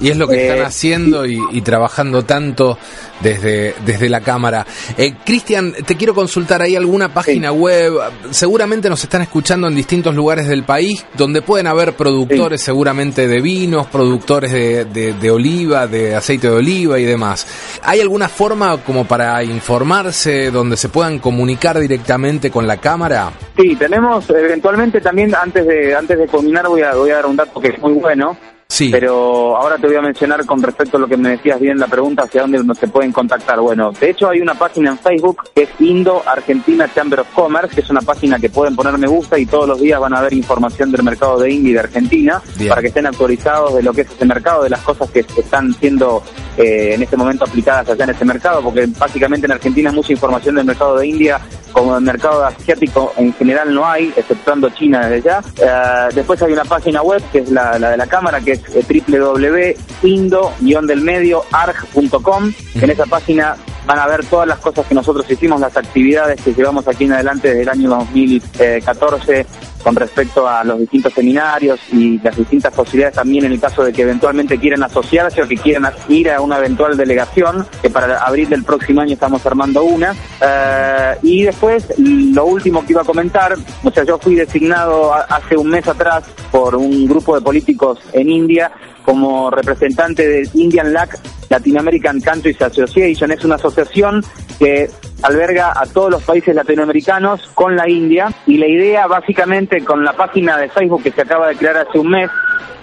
Y es lo que Eh, están haciendo y, y trabajando tanto desde, desde la Cámara. Eh, Cristian, te quiero consultar, ¿hay alguna página web? Seguramente nos están escuchando en distintos lugares del país, donde pueden haber productores seguramente de vinos, productores de, de- de oliva, de aceite de oliva y demás. ¿Hay alguna forma como para informarse, donde se puedan comunicar directamente con la Cámara? Sí, tenemos eventualmente también, antes de antes de culminar, voy a, voy a dar un dato que es muy bueno. Sí. Pero ahora te voy a mencionar con respecto a lo que me decías bien la pregunta hacia dónde nos se pueden contactar. Bueno, de hecho hay una página en Facebook que es Indo Argentina Chamber of Commerce, que es una página que pueden poner me gusta y todos los días van a ver información del mercado de India y de Argentina Bien. para que estén actualizados de lo que es ese mercado, de las cosas que están siendo eh, en este momento aplicadas allá en ese mercado, porque básicamente en Argentina mucha información del mercado de India como del mercado asiático en general no hay, exceptuando China desde ya. Eh, después hay una página web que es la, la de la cámara, que es eh, www.indo-del-medio-arg.com. En esa página van a ver todas las cosas que nosotros hicimos, las actividades que llevamos aquí en adelante desde el año 2014 con respecto a los distintos seminarios y las distintas posibilidades también en el caso de que eventualmente quieran asociarse o que quieran ir a una eventual delegación, que para abril del próximo año estamos armando una. Eh, y después, lo último que iba a comentar, o sea, yo fui designado hace un mes atrás por un grupo de políticos en India como representante del Indian LAC, Latin American Countries Association. Es una asociación que alberga a todos los países latinoamericanos con la India y la idea básicamente con la página de Facebook que se acaba de crear hace un mes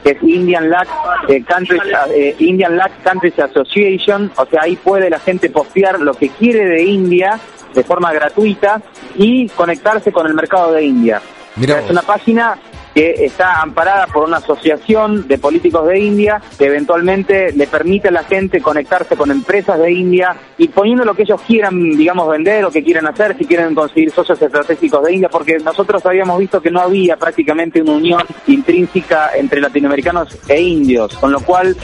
que es Indian LAC eh, Countries, eh, Indian LAC Countries Association, o sea ahí puede la gente postear lo que quiere de India de forma gratuita y conectarse con el mercado de India. O sea, es una página que está amparada por una asociación de políticos de India que eventualmente le permite a la gente conectarse con empresas de India y poniendo lo que ellos quieran, digamos, vender o que quieran hacer, si quieren conseguir socios estratégicos de India, porque nosotros habíamos visto que no había prácticamente una unión intrínseca entre latinoamericanos e indios, con lo cual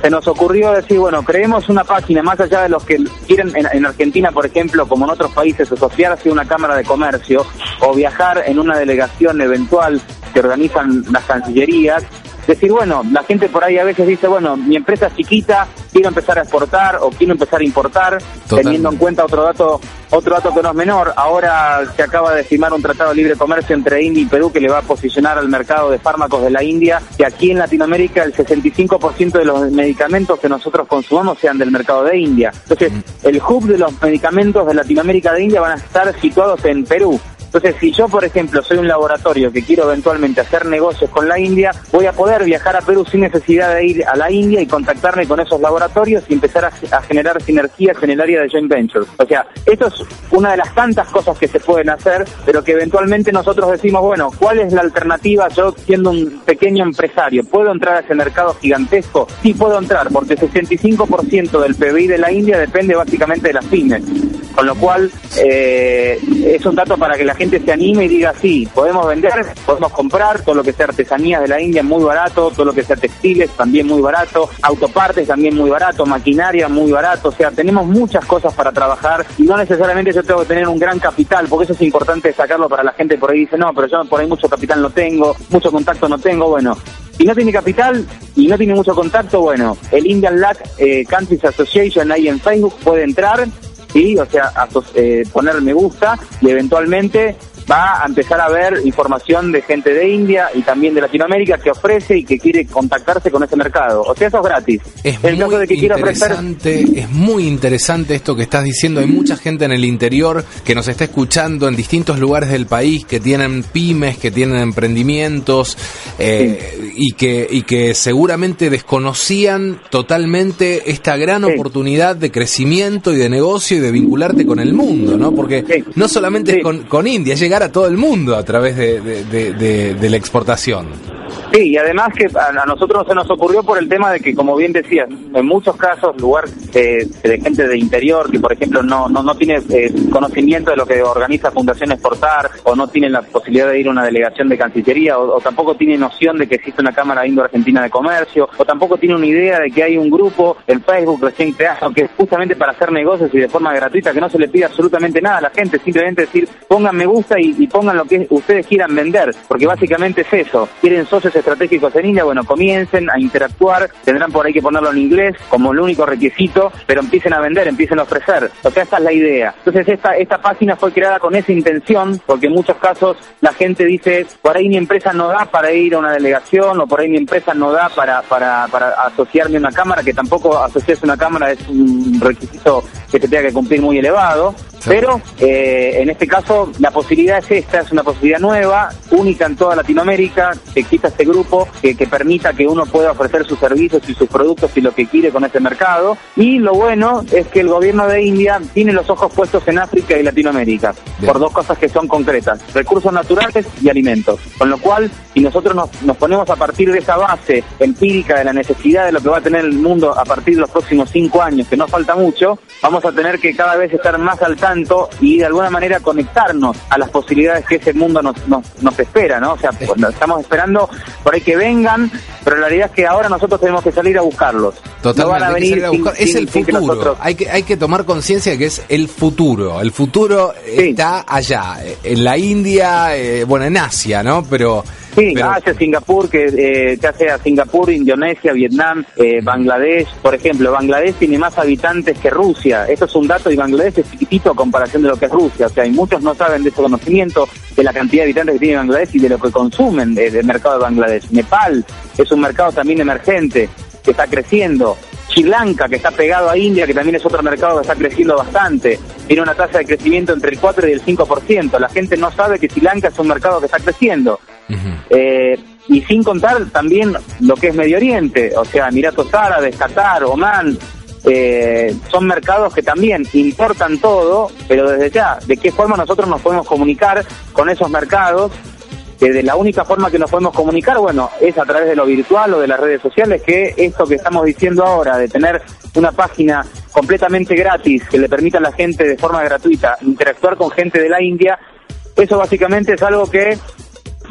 se nos ocurrió decir, bueno, creemos una página más allá de los que quieren en, en Argentina, por ejemplo, como en otros países, asociarse a una cámara de comercio o viajar en una delegación eventual que organizan las cancillerías. Decir, bueno, la gente por ahí a veces dice, bueno, mi empresa es chiquita, quiero empezar a exportar o quiero empezar a importar, teniendo en cuenta otro dato, otro dato que no es menor. Ahora se acaba de firmar un tratado de libre comercio entre India y Perú que le va a posicionar al mercado de fármacos de la India, que aquí en Latinoamérica el 65% de los medicamentos que nosotros consumamos sean del mercado de India. Entonces, el hub de los medicamentos de Latinoamérica de India van a estar situados en Perú. Entonces, si yo, por ejemplo, soy un laboratorio que quiero eventualmente hacer negocios con la India, voy a poder viajar a Perú sin necesidad de ir a la India y contactarme con esos laboratorios y empezar a, generar sinergias en el área de joint ventures. O sea, esto es una de las tantas cosas que se pueden hacer, pero que eventualmente nosotros decimos, bueno, ¿cuál es la alternativa? Yo, siendo un pequeño empresario, ¿puedo entrar a ese mercado gigantesco? Sí, puedo entrar, porque el 65% del PBI de la India depende básicamente de las pymes. Con lo cual, eh, es un dato para que la gente se anime y diga, sí, podemos vender, podemos comprar, todo lo que sea artesanías de la India muy barato, todo lo que sea textiles también muy barato, autopartes también muy barato, maquinaria muy barato, o sea, tenemos muchas cosas para trabajar y no necesariamente yo tengo que tener un gran capital, porque eso es importante destacarlo para la gente por ahí. Dice, no, pero yo por ahí mucho capital no tengo, mucho contacto no tengo, bueno, si no tiene capital y no tiene mucho contacto, bueno, el Indian LAC eh, Countries Association ahí en Facebook puede entrar, sí, o sea, eh, poner me gusta y eventualmente va a empezar a ver información de gente de India y también de Latinoamérica que ofrece y que quiere contactarse con ese mercado. O sea, eso es gratis. Es caso muy de que quiera ofrecer interesante, es muy interesante esto que estás diciendo. Hay mucha gente en el interior que nos está escuchando en distintos lugares del país que tienen pymes, que tienen emprendimientos eh, y que y que seguramente desconocían totalmente esta gran Sí. oportunidad de crecimiento y de negocio y de vincularte con el mundo, ¿no? Porque Sí. no solamente es con, con India, es llegar a todo el mundo a través de, la exportación. Sí, y además que a, a nosotros se nos ocurrió por el tema de que, como bien decías, en muchos casos, lugar eh, de gente de interior que, por ejemplo, no, no, no tiene eh, conocimiento de lo que organiza Fundación Exportar o no tiene la posibilidad de ir a una delegación de Cancillería o, o tampoco tiene noción de que existe una Cámara Indo-Argentina de Comercio o tampoco tiene una idea de que hay un grupo en Facebook recién creado que es justamente para hacer negocios y de forma gratuita, que no se le pide absolutamente nada a la gente, simplemente decir pongan me gusta y, y pongan lo que ustedes quieran vender, porque básicamente es eso, quieren socios estratégicos en India, bueno, comiencen a interactuar, tendrán por ahí que ponerlo en inglés como el único requisito, pero empiecen a vender, empiecen a ofrecer, o sea, esta es la idea. Entonces esta, esta página fue creada con esa intención, porque en muchos casos la gente dice, por ahí mi empresa no da para ir a una delegación, o por ahí mi empresa no da para, para, para asociarme a una cámara, que tampoco asociarse a una cámara es un requisito que se tenga que cumplir muy elevado, pero eh, en este caso la posibilidad es esta, es una posibilidad nueva, única en toda Latinoamérica, que exista este grupo que, que permita que uno pueda ofrecer sus servicios y sus productos y lo que quiere con este mercado. Y lo bueno es que el gobierno de India tiene los ojos puestos en África y Latinoamérica, Bien. por dos cosas que son concretas, recursos naturales y alimentos. Con lo cual, si nosotros nos, nos ponemos a partir de esa base empírica de la necesidad de lo que va a tener el mundo a partir de los próximos cinco años, que no falta mucho, vamos a tener que cada vez estar más al tanto y de alguna manera conectarnos a las posibilidades que ese mundo nos, nos, nos espera, ¿no? O sea, pues, estamos esperando por ahí que vengan, pero la realidad es que ahora nosotros tenemos que salir a buscarlos. Totalmente, no van a venir a sin- es sin- el que futuro. nosotros- Hay que hay que tomar conciencia de que es el futuro. El futuro Sí. está allá, en la India, eh, bueno, en Asia, ¿no? Pero Sí, pero- Asia, Singapur, que eh, ya sea Singapur, Indonesia, Vietnam, eh, Bangladesh, por ejemplo, Bangladesh tiene más habitantes que Rusia. Esto es un dato y Bangladesh es chiquitito a comparación de lo que es Rusia. O sea, y muchos no saben de ese conocimiento, de la cantidad de habitantes que tiene Bangladesh y de lo que consumen eh, del mercado de Bangladesh. Nepal es un mercado también emergente que está creciendo. Sri Lanka, que está pegado a India, que también es otro mercado que está creciendo bastante, tiene una tasa de crecimiento entre el 4 y el 5%. La gente no sabe que Sri Lanka es un mercado que está creciendo. Eh, y sin contar también lo que es Medio Oriente, o sea, Emiratos Árabes, Qatar, Oman, eh, son mercados que también importan todo, pero desde ya, ¿de qué forma nosotros nos podemos comunicar con esos mercados? Que de la única forma que nos podemos comunicar, bueno, es a través de lo virtual o de las redes sociales, que esto que estamos diciendo ahora, de tener una página completamente gratis que le permita a la gente de forma gratuita interactuar con gente de la India, eso básicamente es algo que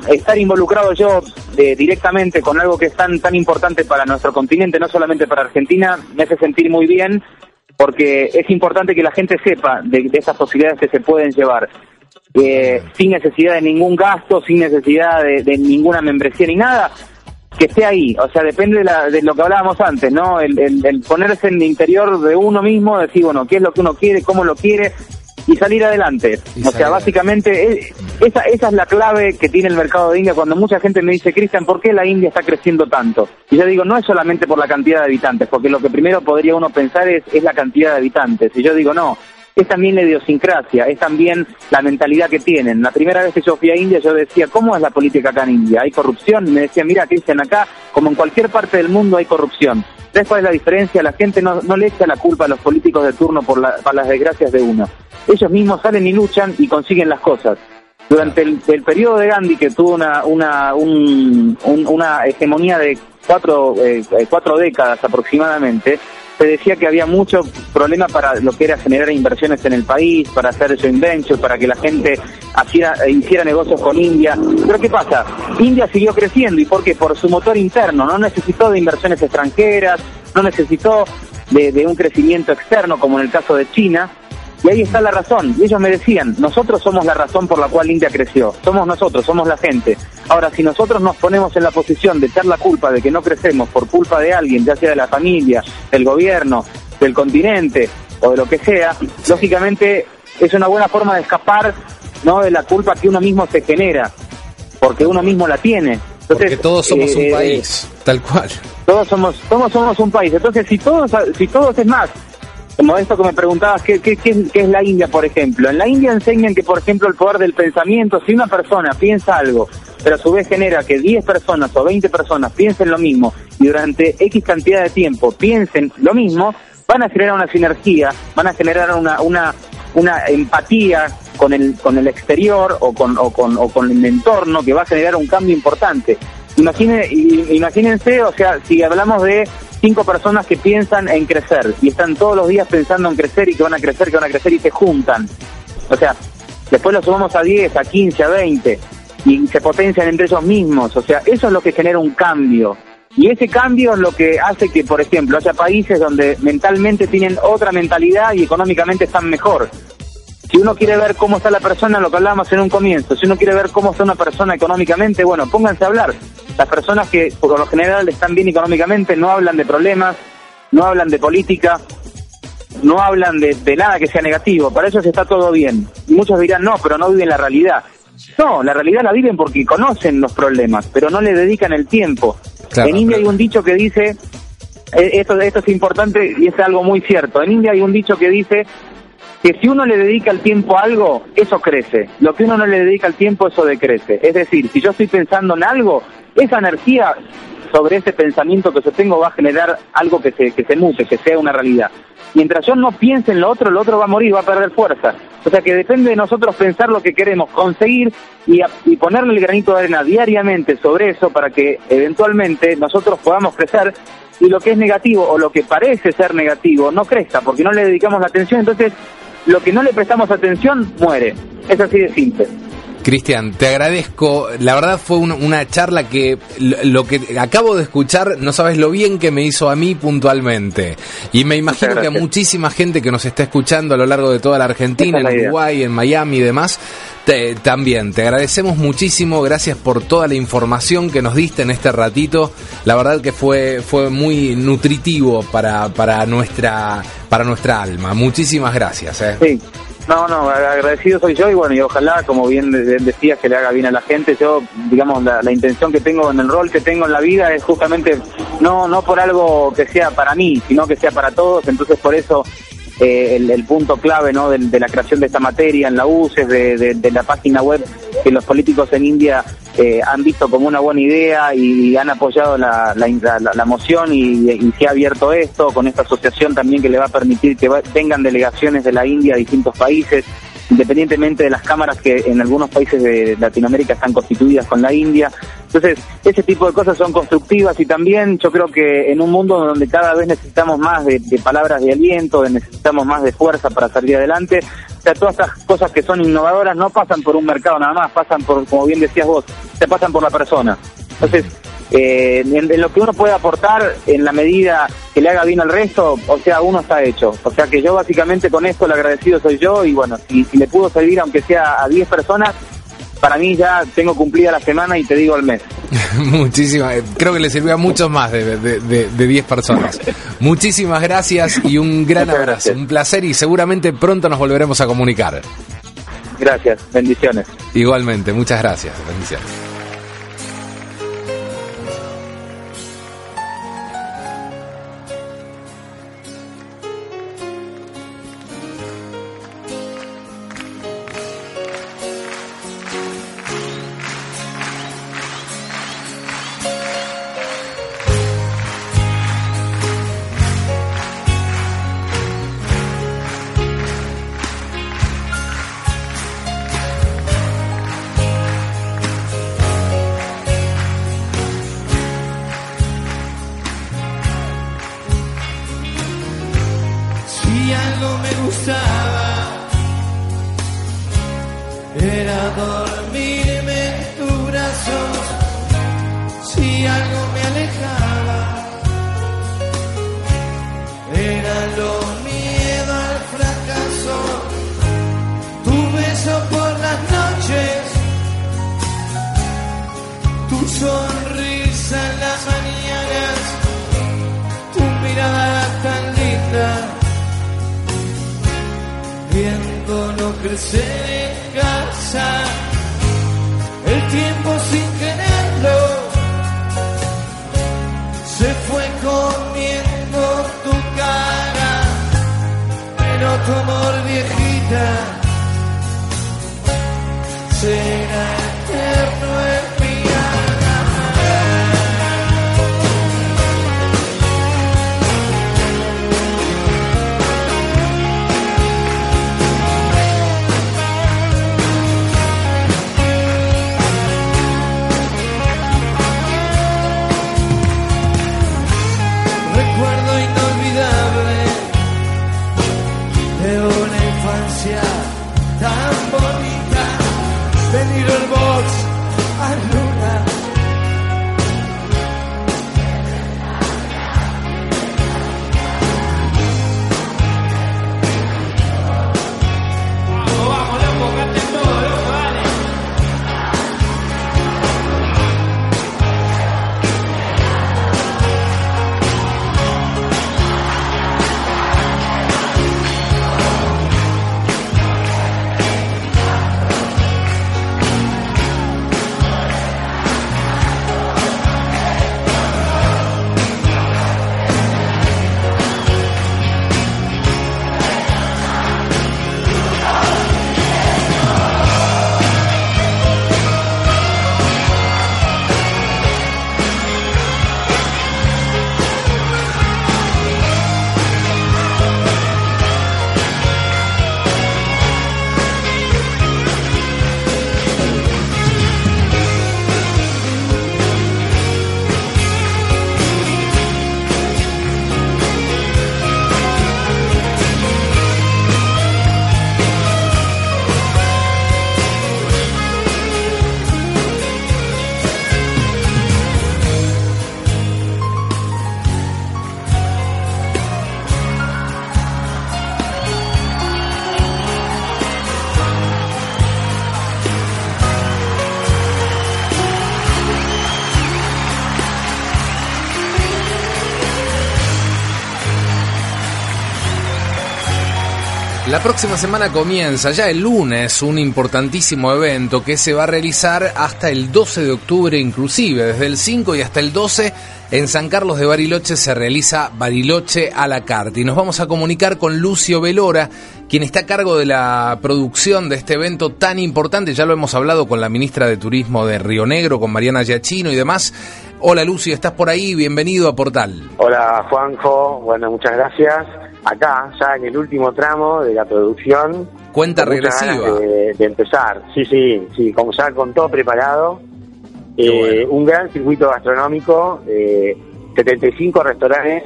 estar involucrado yo eh, directamente con algo que es tan tan importante para nuestro continente, no solamente para Argentina, me hace sentir muy bien porque es importante que la gente sepa de, de esas posibilidades que se pueden llevar. Eh, sin necesidad de ningún gasto, sin necesidad de, de ninguna membresía ni nada, que esté ahí. O sea, depende de, la- de lo que hablábamos antes, ¿no? El, el- el ponerse en el interior de uno mismo, decir, bueno, qué es lo que uno quiere, cómo lo quiere y salir adelante. Y o salir sea, básicamente eh, esa, esa es la clave que tiene el mercado de India cuando mucha gente me dice, Cristian, ¿por qué la India está creciendo tanto? Y yo digo, no es solamente por la cantidad de habitantes, porque lo que primero podría uno pensar es, es la cantidad de habitantes. Y yo digo, no, es también la idiosincrasia, es también la mentalidad que tienen. La primera vez que yo fui a India yo decía, ¿cómo es la política acá en India? ¿Hay corrupción? Y me decían, mira, Cristian, acá, como en cualquier parte del mundo hay corrupción. ¿Sabes cuál es la diferencia? La gente no, no le echa la culpa a los políticos de turno por, la- por las desgracias de uno. Ellos mismos salen y luchan y consiguen las cosas. Durante el, periodo de Gandhi, que tuvo una, una, un- un- una hegemonía de cuatro, eh, eh, cuatro décadas aproximadamente, se decía que había mucho problema para lo que era generar inversiones en el país, para hacer joint venture, para que la gente hiciera, negocios con India. Pero ¿qué pasa? India siguió creciendo y ¿por qué? Por su motor interno, no necesitó de inversiones extranjeras, no necesitó de un crecimiento externo como en el caso de China. Y ahí está la razón. Y ellos me decían, nosotros somos la razón por la cual India creció. Somos nosotros, somos la gente. Ahora, si nosotros nos ponemos en la posición de echar la culpa de que no crecemos por culpa de alguien, ya sea de la familia, del gobierno, del continente o de lo que sea, lógicamente es una buena forma de escapar no de la culpa que uno mismo se genera, porque uno mismo la tiene. Entonces, Porque todos somos eh, un eh, país, tal cual. todos somos todos somos un país entonces si todos si todos es más como esto que me preguntabas ¿qué, qué, qué es- la India por ejemplo en la India enseñan que por ejemplo el poder del pensamiento si una persona piensa algo pero a su vez genera que 10 personas o 20 personas piensen lo mismo y durante X cantidad de tiempo piensen lo mismo van a generar una sinergia van a generar una una una empatía con el con el exterior o con o con o con el entorno que va a generar un cambio importante. Imagine, imagínense, o sea, si hablamos de cinco personas que piensan en crecer y están todos los días pensando en crecer y que van a crecer, que van a crecer y se juntan. O sea, después lo sumamos a 10, a 15, a 20 y se potencian entre ellos mismos. O sea, eso es lo que genera un cambio. Y ese cambio es lo que hace que, por ejemplo, haya países donde mentalmente tienen otra mentalidad y económicamente están mejor. Si uno quiere ver cómo está la persona, lo que hablábamos en un comienzo, si uno quiere ver cómo está una persona económicamente, bueno, pónganse a hablar. Las personas que por lo general están bien económicamente no hablan de problemas, no hablan de política, no hablan de, de nada que sea negativo, para ellos está todo bien. Y muchos dirán, no, pero no viven la realidad. No, la realidad la viven porque conocen los problemas, pero no le dedican el tiempo. Claro, en India pero- hay un dicho que dice, eh, esto, esto es importante y es algo muy cierto, en India hay un dicho que dice que si uno le dedica el tiempo a algo, eso crece. Lo que uno no le dedica el tiempo, eso decrece. Es decir, si yo estoy pensando en algo, esa energía sobre ese pensamiento que yo tengo va a generar algo que se, que se mute, que sea una realidad. Mientras yo no piense en lo otro, lo otro va a morir, va a perder fuerza. O sea que depende de nosotros pensar lo que queremos conseguir y, y ponerle el granito de arena diariamente sobre eso para que eventualmente nosotros podamos crecer y lo que es negativo o lo que parece ser negativo no crezca porque no le dedicamos la atención. Entonces, lo que no le prestamos atención muere. Es así de simple. Cristian, te agradezco. La verdad fue un- una charla que lo, lo que acabo de escuchar, no sabes lo bien que me hizo a mí puntualmente. Y me imagino que a muchísima gente que nos está escuchando a lo largo de toda la Argentina, es en. Uruguay, en Miami y demás, te- también te agradecemos muchísimo. Gracias por toda la información que nos diste en este ratito. La verdad que fue, fue muy nutritivo para, para, nuestra, para nuestra alma. Muchísimas gracias. eh. Sí. No, no, agradecido soy yo y bueno, y ojalá, como bien de- de- decías, que le haga bien a la gente. Yo, digamos, la, la intención que tengo en el rol que tengo en la vida es justamente no no por algo que sea para mí, sino que sea para todos. Entonces, por eso eh, el, punto clave ¿no? de, la creación de esta materia en la UCES, de, la página web que los políticos en India eh, han visto como una buena idea y han apoyado la, la, moción y, se ha abierto esto con esta asociación también que le va a permitir que va- vengan delegaciones de la India a distintos países independientemente de las cámaras que en algunos países de Latinoamérica están constituidas con la India. Entonces, ese tipo de cosas son constructivas y también yo creo que en un mundo donde cada vez necesitamos más de, palabras de aliento, de necesitamos más de fuerza para salir adelante, o sea, todas estas cosas que son innovadoras no pasan por un mercado nada más, pasan por, como bien decías vos, se pasan por la persona. Entonces, eh, en, en lo que uno puede aportar en la medida que le haga bien al resto, o sea, uno está hecho. O sea que yo básicamente con esto el agradecido soy yo y bueno, si, si le pudo servir aunque sea a 10 personas, para mí ya tengo cumplida la semana y te digo al mes. Muchísimas, eh, creo que le sirvió a muchos más de de- de- de 10 personas. Muchísimas gracias y un gran Muchas abrazo, gracias. un placer y seguramente pronto nos volveremos a comunicar. Gracias, bendiciones. Igualmente, muchas gracias. Bendiciones. La próxima semana comienza ya el lunes un importantísimo evento que se va a realizar hasta el 12 de octubre inclusive, desde el 5 y hasta el 12 en San Carlos de Bariloche se realiza Bariloche a la carta y nos vamos a comunicar con Lucio Velora, quien está a cargo de la producción de este evento tan importante, ya lo hemos hablado con la ministra de Turismo de Río Negro, con Mariana Giachino y demás. Hola Lucio, ¿estás por ahí? Bienvenido a Portal. Hola Juanjo, bueno, muchas gracias acá, ya en el último tramo de la producción. Cuenta regresiva. De, empezar, sí, sí, sí, como ya con todo preparado. Eh, un gran circuito gastronómico, eh, 75 restaurantes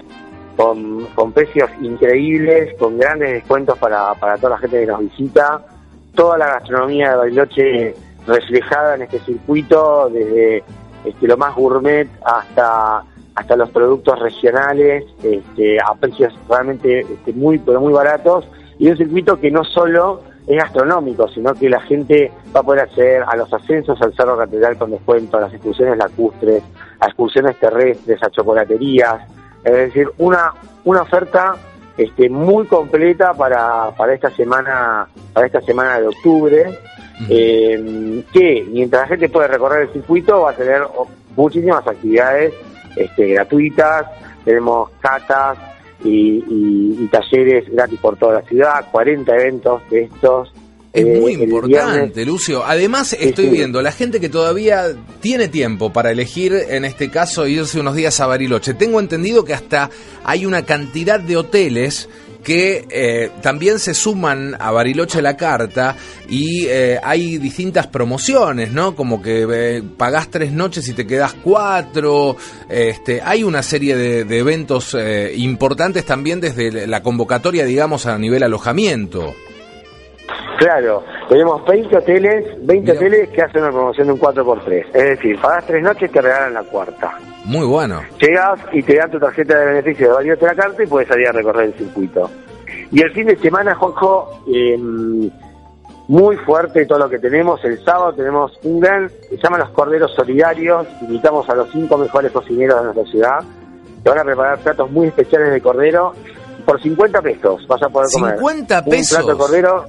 con, con precios increíbles, con grandes descuentos para, para toda la gente que nos visita. Toda la gastronomía de Bariloche reflejada en este circuito, desde este, lo más gourmet hasta hasta los productos regionales este, a precios realmente este, muy pero muy baratos. Y un circuito que no solo es gastronómico, sino que la gente va a poder acceder a los ascensos al Cerro Catedral con descuento, a las excursiones lacustres, a excursiones terrestres, a chocolaterías, es decir, una, una oferta este, muy completa para, para esta semana para esta semana de octubre eh, que mientras la gente puede recorrer el circuito va a tener muchísimas actividades este, gratuitas, tenemos catas y, talleres gratis por toda la ciudad, 40 eventos de estos. Es eh, muy importante, Lucio. Además, estoy viendo la gente que todavía tiene tiempo para elegir, en este caso, irse unos días a Bariloche. Tengo entendido que hasta hay una cantidad de hoteles que eh, también se suman a Bariloche la carta y eh, hay distintas promociones, ¿no? Como que eh, pagás tres noches y te quedas cuatro. Este, hay una serie de, eventos importantes también desde la convocatoria, digamos, a nivel alojamiento. Claro, tenemos 20 hoteles, 20 hoteles que hacen una promoción de un 4x3. Es decir, pagás tres noches y te regalan la cuarta. Muy bueno. Llegas y te dan tu tarjeta de beneficio de varios de la carta y puedes salir a recorrer el circuito. Y el fin de semana, Juanjo, em, muy fuerte todo lo que tenemos. El sábado tenemos un gran, se llama Los Corderos Solidarios. Invitamos a los cinco mejores cocineros de nuestra ciudad. Te van a preparar platos muy especiales de cordero. Por 50 pesos vas a poder comer. 50 pesos. Un plato de cordero,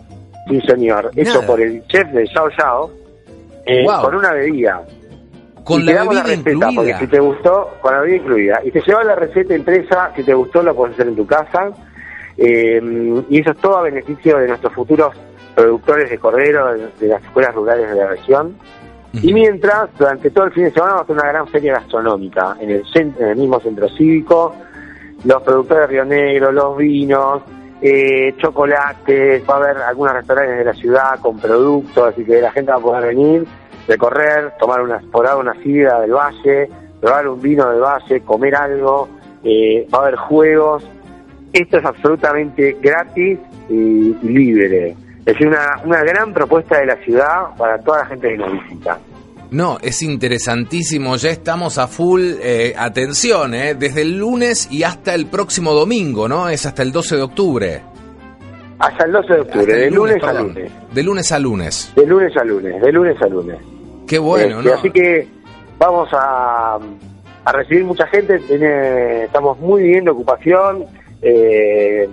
sí señor, hecho por el chef de Xiao Xiao, eh, con una bebida con la bebida incluida. Porque si te gustó, con la bebida incluida. Y te lleva la receta impresa, si te gustó, lo puedes hacer en tu casa. Eh, y eso es todo a beneficio de nuestros futuros productores de cordero de, las escuelas rurales de la región. Y mientras, durante todo el fin de semana, vamos a tener una gran feria gastronómica en el, centro, en el mismo centro cívico. Los productores de Río Negro, los vinos, eh, chocolates, va a haber algunos restaurantes de la ciudad con productos, así que la gente va a poder venir recorrer, tomar una, explorada una sidra del valle, probar un vino del valle, comer algo, eh, va a haber juegos. Esto es absolutamente gratis y, libre. Es una, una gran propuesta de la ciudad para toda la gente que nos visita. No, es interesantísimo, ya estamos a full eh, atención, eh, desde el lunes y hasta el próximo domingo, ¿no? Es hasta el 12 de octubre. Hasta el 12 de octubre, de lunes, a lunes. De lunes a lunes. De lunes a lunes, de lunes a lunes. Qué bueno, este, ¿no? Así que vamos a, a recibir mucha gente, estamos muy bien de ocupación, eh,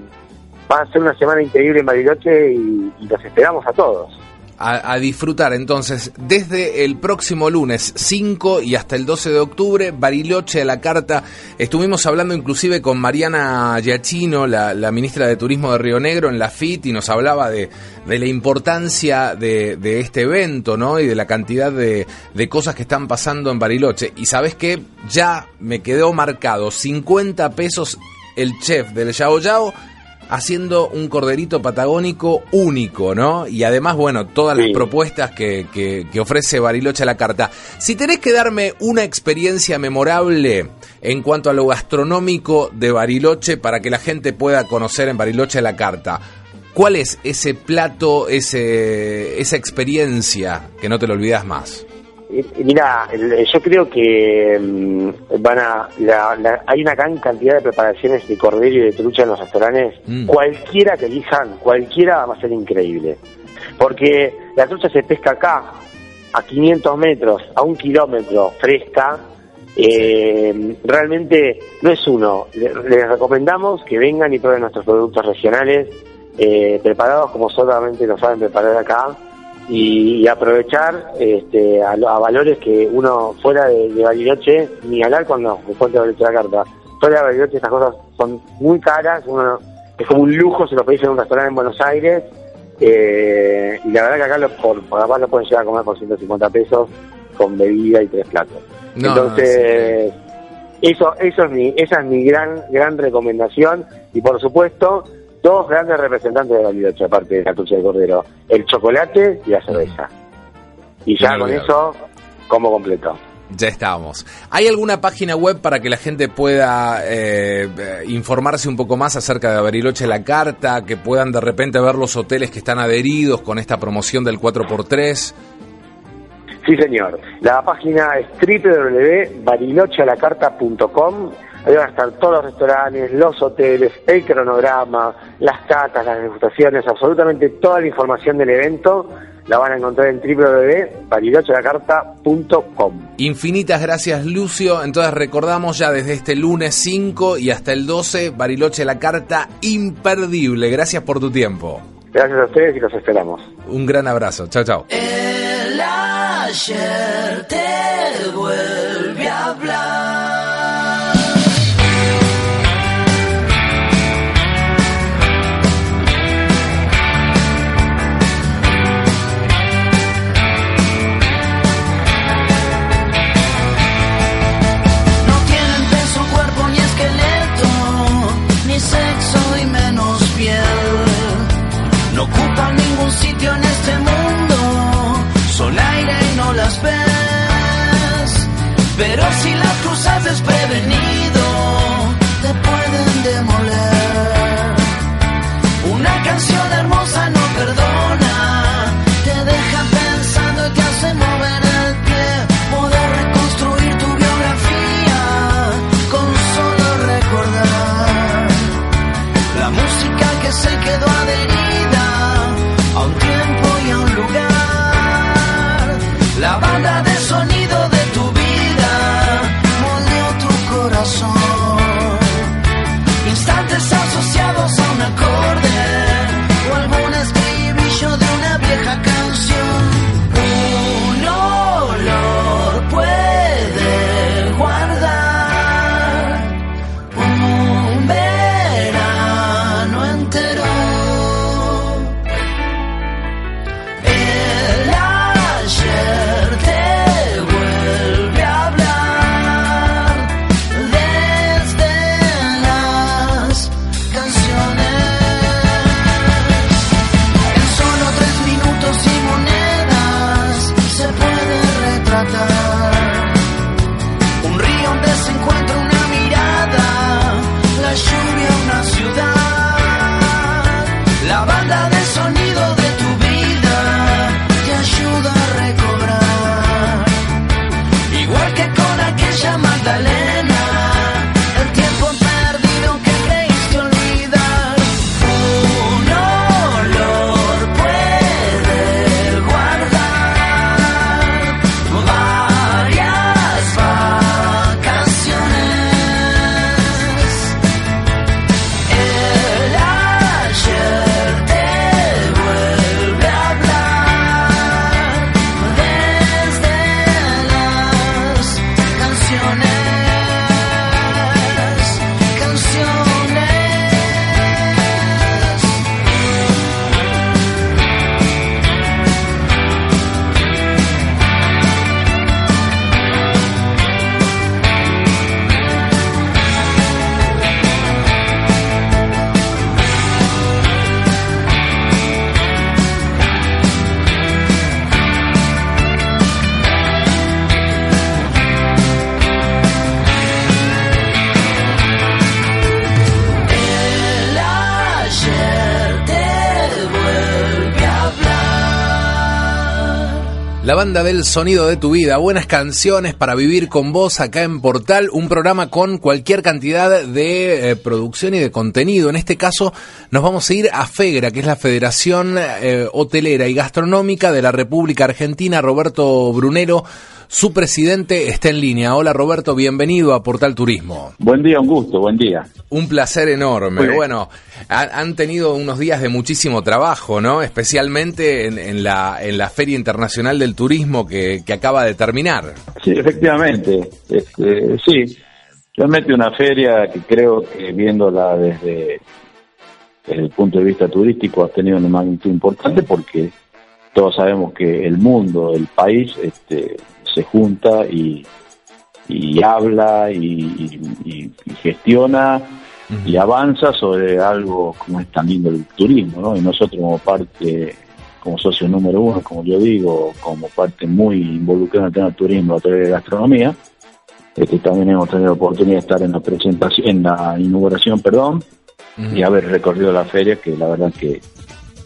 va a ser una semana increíble en Bariloche y, y los esperamos a todos a, disfrutar entonces desde el próximo lunes 5 y hasta el 12 de octubre, Bariloche a la carta. Estuvimos hablando inclusive con Mariana Giachino, la, ministra de Turismo de Río Negro, en la FIT y nos hablaba de, de la importancia de, de, este evento ¿no? y de la cantidad de, de cosas que están pasando en Bariloche. Y sabes que ya me quedó marcado 50 pesos el chef del Yao Yao haciendo un corderito patagónico único, ¿no? Y además, bueno, todas las propuestas que, que, ofrece Bariloche a la carta. Si tenés que darme una experiencia memorable en cuanto a lo gastronómico de Bariloche para que la gente pueda conocer en Bariloche a la carta, ¿cuál es ese plato, ese, esa experiencia que no te lo olvidas más? Mira, yo creo que mm, van a, hay una gran cantidad de preparaciones de cordero y de trucha en los restaurantes. Mm. Cualquiera que elijan, cualquiera va a ser increíble. Porque la trucha se pesca acá, a 500 metros, a un kilómetro, fresca. Eh, realmente no es uno. Les recomendamos que vengan y prueben nuestros productos regionales eh, preparados como solamente lo saben preparar acá y, y aprovechar este, a, a valores que uno fuera de, de Bariloche, ni hablar cuando cuenta Bariloche la carta, fuera de Bariloche estas cosas son muy caras, uno, es como un lujo, se lo pedís en un restaurante en Buenos Aires, eh, y la verdad que acá lo, por, por capaz lo pueden llegar a comer por 150 pesos con bebida y tres platos. No, Entonces, eso, eso es mi, esa es mi gran, gran recomendación y por supuesto dos grandes representantes de Bariloche aparte de la trucha de cordero, el chocolate y la cerveza. Y ya con eso como completo. Ya estamos. ¿Hay alguna página web para que la gente pueda eh, informarse un poco más acerca de Bariloche la Carta, que puedan de repente ver los hoteles que están adheridos con esta promoción del 4x3? Sí, señor. La página es www.barilochealacarta.com. Ahí van a estar todos los restaurantes, los hoteles, el cronograma, las catas, las degustaciones, absolutamente toda la información del evento la van a encontrar en www.barilochealacarta.com. Infinitas gracias, Lucio. Entonces recordamos ya desde este lunes 5 y hasta el 12, Bariloche la Carta imperdible. Gracias por tu tiempo. Gracias a ustedes y los esperamos. Un gran abrazo. Chao, chao. El ayer te vuelve a hablar. Banda del sonido de tu vida, buenas canciones para vivir con vos acá en Portal, un programa con cualquier cantidad de eh, producción y de contenido. En este caso nos vamos a ir a FEGRA, que es la Federación eh, Hotelera y Gastronómica de la República Argentina. Roberto Brunero, Su presidente está en línea. Hola Roberto, bienvenido a Portal Turismo. Buen día, un gusto, buen día. Un placer enorme. Bueno, han tenido unos días de muchísimo trabajo, ¿no? Especialmente en, la, en la Feria Internacional del Turismo que, acaba de terminar. Sí, efectivamente. Este, sí, realmente una feria que creo que viéndola desde, desde el punto de vista turístico ha tenido una magnitud importante porque todos sabemos que el mundo, el país, este, se junta y, habla y, gestiona y avanza sobre algo como es tan lindo el turismo, ¿no? Y nosotros como parte, como socio número uno, como yo digo, como parte muy involucrada en el tema del turismo a través de gastronomía, este, también hemos tenido la oportunidad de estar en la presentación, en la inauguración, perdón, y haber recorrido la feria, que la verdad que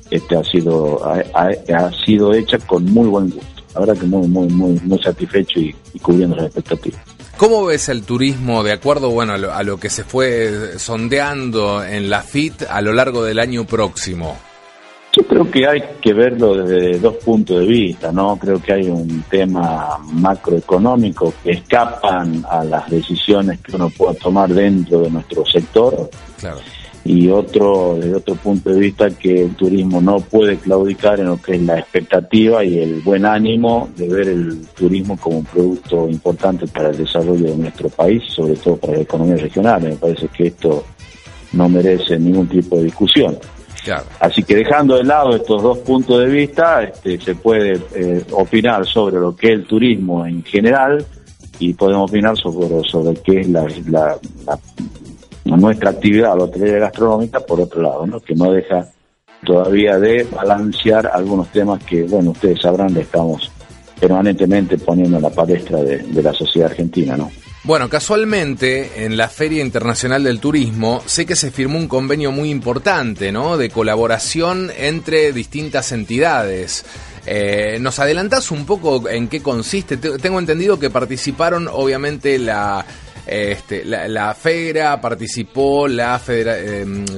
este ha sido ha, sido hecha con muy buen gusto. La verdad que muy muy muy muy satisfecho y, cubriendo las expectativas. ¿Cómo ves el turismo de acuerdo bueno a lo, que se fue sondeando en la FIT a lo largo del año próximo? Yo creo que hay que verlo desde dos puntos de vista, ¿no? Creo que hay un tema macroeconómico que escapan a las decisiones que uno pueda tomar dentro de nuestro sector. Claro y otro desde otro punto de vista que el turismo no puede claudicar en lo que es la expectativa y el buen ánimo de ver el turismo como un producto importante para el desarrollo de nuestro país, sobre todo para la economía regional. Me parece que esto no merece ningún tipo de discusión. Así que dejando de lado estos dos puntos de vista, este, se puede eh, opinar sobre lo que es el turismo en general y podemos opinar sobre, sobre qué es la, la, la nuestra actividad hotelería gastronómica, por otro lado, ¿no? que no deja todavía de balancear algunos temas que, bueno, ustedes sabrán, le estamos permanentemente poniendo en la palestra de, la sociedad argentina, ¿no? Bueno, casualmente en la Feria Internacional del Turismo sé que se firmó un convenio muy importante, ¿no? De colaboración entre distintas entidades. Eh, ¿Nos adelantás un poco en qué consiste? Tengo entendido que participaron obviamente la este, la, la FERA participó, la federa,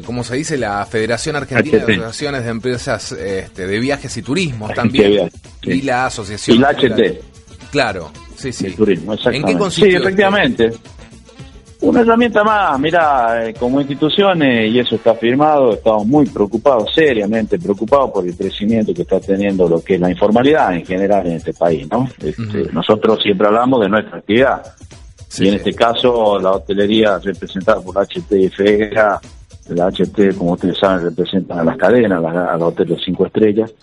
¿cómo se dice? La Federación Argentina de Asociaciones de Empresas este, de Viajes y Turismos también. Y la Asociación. Y la HT. Claro, sí, sí. turismo, ¿En qué consiste? Sí, efectivamente. Una herramienta más, mira, eh, como instituciones, y eso está firmado, estamos muy preocupados, seriamente preocupados por el crecimiento que está teniendo lo que es la informalidad en general en este país, ¿no? Este, nosotros siempre hablamos de nuestra actividad, y en este caso la hotelería representada por HT y FEGA, la HT, como ustedes saben, representan a las cadenas, a, los hoteles cinco estrellas,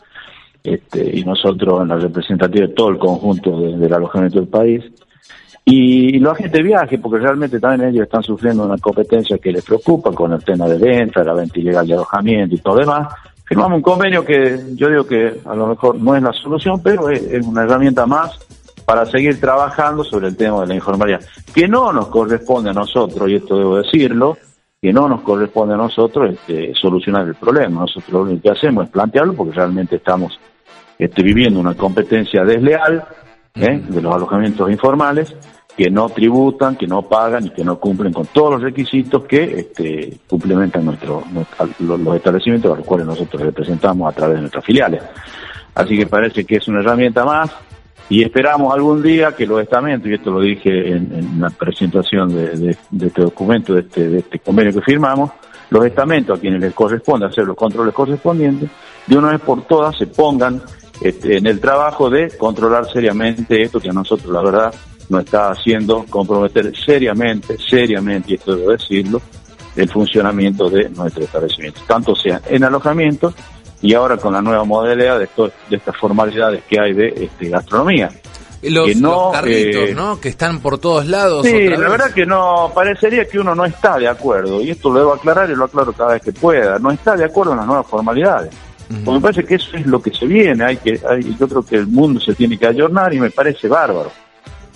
este, y nosotros en la representativa de todo el conjunto del alojamiento del país. Y, los agentes de viaje, porque realmente también ellos están sufriendo una competencia que les preocupa con el tema de venta, la venta ilegal de alojamiento y todo demás. Firmamos un convenio que yo digo que a lo mejor no es la solución, pero es una herramienta más para seguir trabajando sobre el tema de la informalidad, que no nos corresponde a nosotros, y esto debo decirlo, que no nos corresponde a nosotros este, solucionar el problema. Nosotros lo único que hacemos es plantearlo porque realmente estamos este, viviendo una competencia desleal ¿eh? de los alojamientos informales que no tributan, que no pagan y que no cumplen con todos los requisitos que este, complementan nuestro, los establecimientos a los cuales nosotros representamos a través de nuestras filiales. Así que parece que es una herramienta más y esperamos algún día que los estamentos, y esto lo dije en, la presentación de, este documento, de este, de este convenio que firmamos, los estamentos a quienes les corresponde hacer los controles correspondientes, de una vez por todas se pongan este, en el trabajo de controlar seriamente esto que a nosotros la verdad nos está haciendo comprometer seriamente, seriamente, y esto debo decirlo, el funcionamiento de nuestro establecimiento, tanto sea en alojamiento y ahora con la nueva modalidad de, de estas formalidades que hay de este, gastronomía. Los, que no, carritos, eh, ¿no? Que están por todos lados. Sí, la verdad que no, parecería que uno no está de acuerdo, y esto lo debo aclarar y lo aclaro cada vez que pueda, no está de acuerdo en las nuevas formalidades. Porque me parece que eso es lo que se viene, hay que, hay, yo creo que el mundo se tiene que ayornar y me parece bárbaro.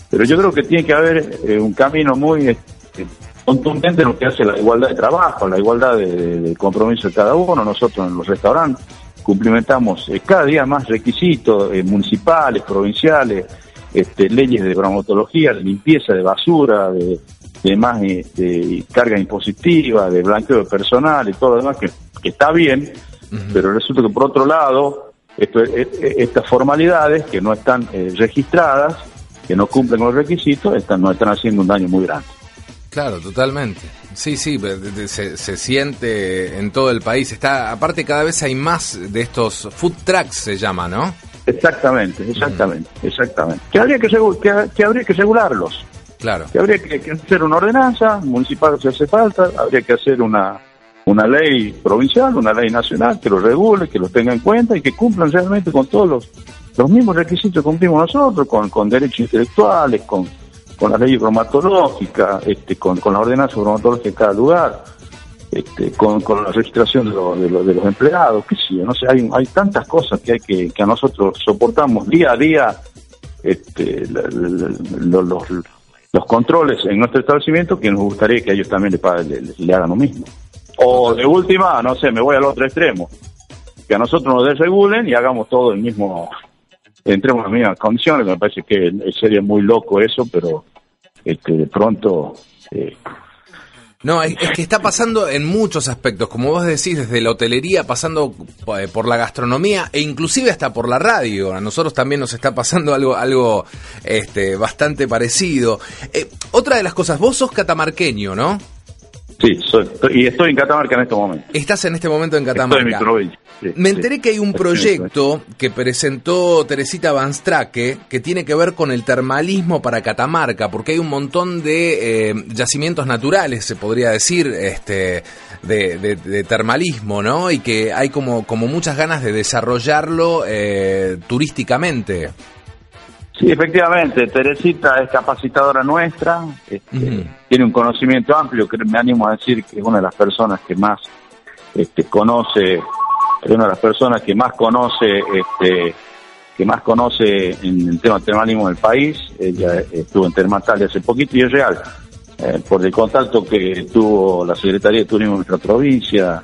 Pero yo creo que tiene que haber eh, un camino muy este, contundente en lo que hace la igualdad de trabajo, la igualdad de, compromiso de cada uno. Nosotros en los restaurantes cumplimentamos eh, cada día más requisitos eh, municipales, provinciales, este, leyes de bromatología, de limpieza de basura, de, de más eh, de carga impositiva, de blanqueo de personal y todo lo demás, que, está bien, pero resulta que por otro lado, esto, estas formalidades que no están registradas, que no cumplen con los requisitos están, nos están haciendo un daño muy grande. Claro, totalmente. Sí, sí, se, se, siente en todo el país. Está, aparte cada vez hay más de estos food trucks se llama, ¿no? Exactamente, exactamente, exactamente. Que habría que, que, habría que regularlos. Claro. Que habría que, hacer una ordenanza municipal si hace falta, habría que hacer una una ley provincial, una ley nacional que los regule, que los tenga en cuenta y que cumplan realmente con todos los, los mismos requisitos que cumplimos nosotros, con, con derechos intelectuales, con con la ley bromatológica, este, con, con la ordenanza bromatológica de cada lugar, este, con, la registración de, de, los empleados, qué sé yo, no sé, hay, hay tantas cosas que hay que, que a nosotros soportamos día a día este, los, los controles en nuestro establecimiento que nos gustaría que ellos también le, le, hagan lo mismo. O de última, no sé, me voy al otro extremo, que a nosotros nos desregulen y hagamos todo el mismo entremos en las mismas condiciones, me parece que sería muy loco eso, pero este, de pronto... Eh, no, es, que está pasando en muchos aspectos, como vos decís, desde la hotelería, pasando eh, por la gastronomía e inclusive hasta por la radio. A nosotros también nos está pasando algo, algo este, bastante parecido. Eh, otra de las cosas, vos sos catamarqueño, ¿no? Sí, y estoy en Catamarca en este momento. Estás en este momento en Catamarca. Estoy en mi provincia. Me enteré que hay un proyecto que presentó Teresita Banstraque que tiene que ver con el termalismo para Catamarca, porque hay un montón de eh, yacimientos naturales, se podría decir, este, de, termalismo, ¿no? Y que hay como, como muchas ganas de desarrollarlo eh, turísticamente. Sí, efectivamente, Teresita es capacitadora nuestra, este, tiene un conocimiento amplio, que me animo a decir que es una de las personas que más este, conoce, es una de las personas que más conoce, este, que más conoce en el tema termalismo del país. Ella estuvo en Termatalia hace poquito y es real. Eh, por el contacto que tuvo la Secretaría de Turismo de nuestra provincia,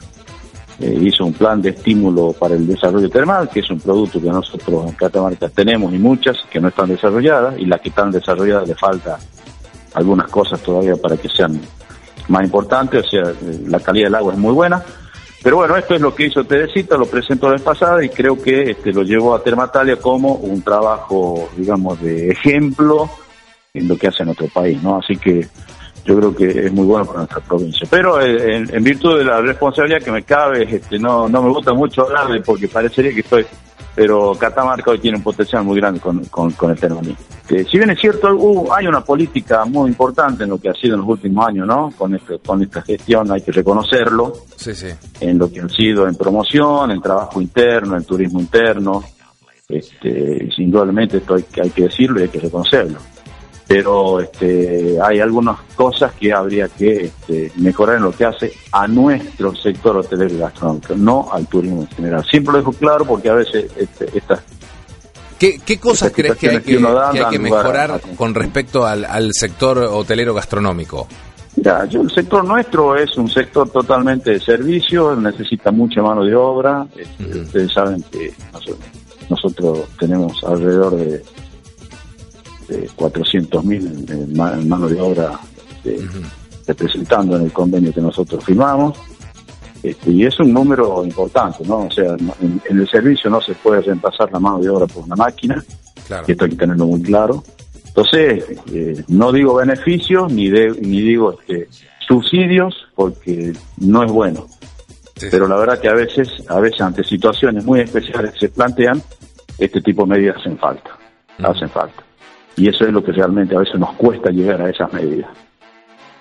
eh, hizo un plan de estímulo para el desarrollo termal, que es un producto que nosotros en Catamarca tenemos y muchas que no están desarrolladas, y las que están desarrolladas le falta algunas cosas todavía para que sean más importantes, o sea, la calidad del agua es muy buena. Pero bueno, esto es lo que hizo Teresita, lo presentó la vez pasada y creo que este, lo llevó a Termatalia como un trabajo, digamos, de ejemplo en lo que hace en nuestro país, ¿no? Así que yo creo que es muy bueno para nuestra provincia. Pero eh, en, virtud de la responsabilidad que me cabe, este, no, no me gusta mucho hablar de porque parecería que estoy, pero Catamarca hoy tiene un potencial muy grande con, con, el terrorismo. si bien es cierto, hay una política muy importante en lo que ha sido en los últimos años, ¿no? Con, este, con esta gestión hay que reconocerlo. Sí, sí. En lo que han sido en promoción, en trabajo interno, en turismo interno. Este, indudablemente esto hay, hay que decirlo y hay que reconocerlo pero este, hay algunas cosas que habría que este, mejorar en lo que hace a nuestro sector hotelero y gastronómico, no al turismo en general. Siempre lo dejo claro porque a veces este, estas... ¿Qué, qué cosas crees que hay que, mejorar con respecto al, sector hotelero gastronómico? Ya, yo, el sector nuestro es un sector totalmente de servicio, necesita mucha mano de obra. Este, ustedes saben que nosotros tenemos alrededor de de 400.000 en, mano de obra este, representando en el convenio que nosotros firmamos. Este, y es un número importante, ¿no? O sea, en, el servicio no se puede reemplazar la mano de obra por una máquina, claro. esto hay que tenerlo muy claro. Entonces, eh, no digo beneficios ni, de, ni digo este, subsidios porque no es bueno. Pero la verdad que a veces, a veces ante situaciones muy especiales se plantean, este tipo de medidas hacen falta, hacen falta. Y eso es lo que realmente a veces nos cuesta llegar a esas medidas.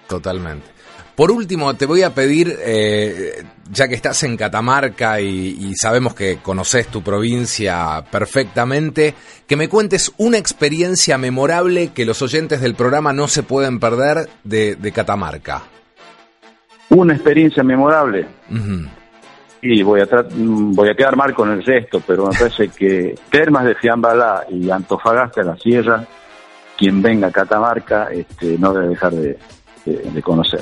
Totalmente. Por último, te voy a pedir, eh, ya que estás en Catamarca y, sabemos que conoces tu provincia perfectamente, que me cuentes una experiencia memorable que los oyentes del programa no se pueden perder de, Catamarca. Una experiencia memorable. Y voy a, voy a quedar mal con el resto, pero me parece que Termas de Fiambalá y Antofagasta de la Sierra quien venga a Catamarca este, no debe dejar de, conocer.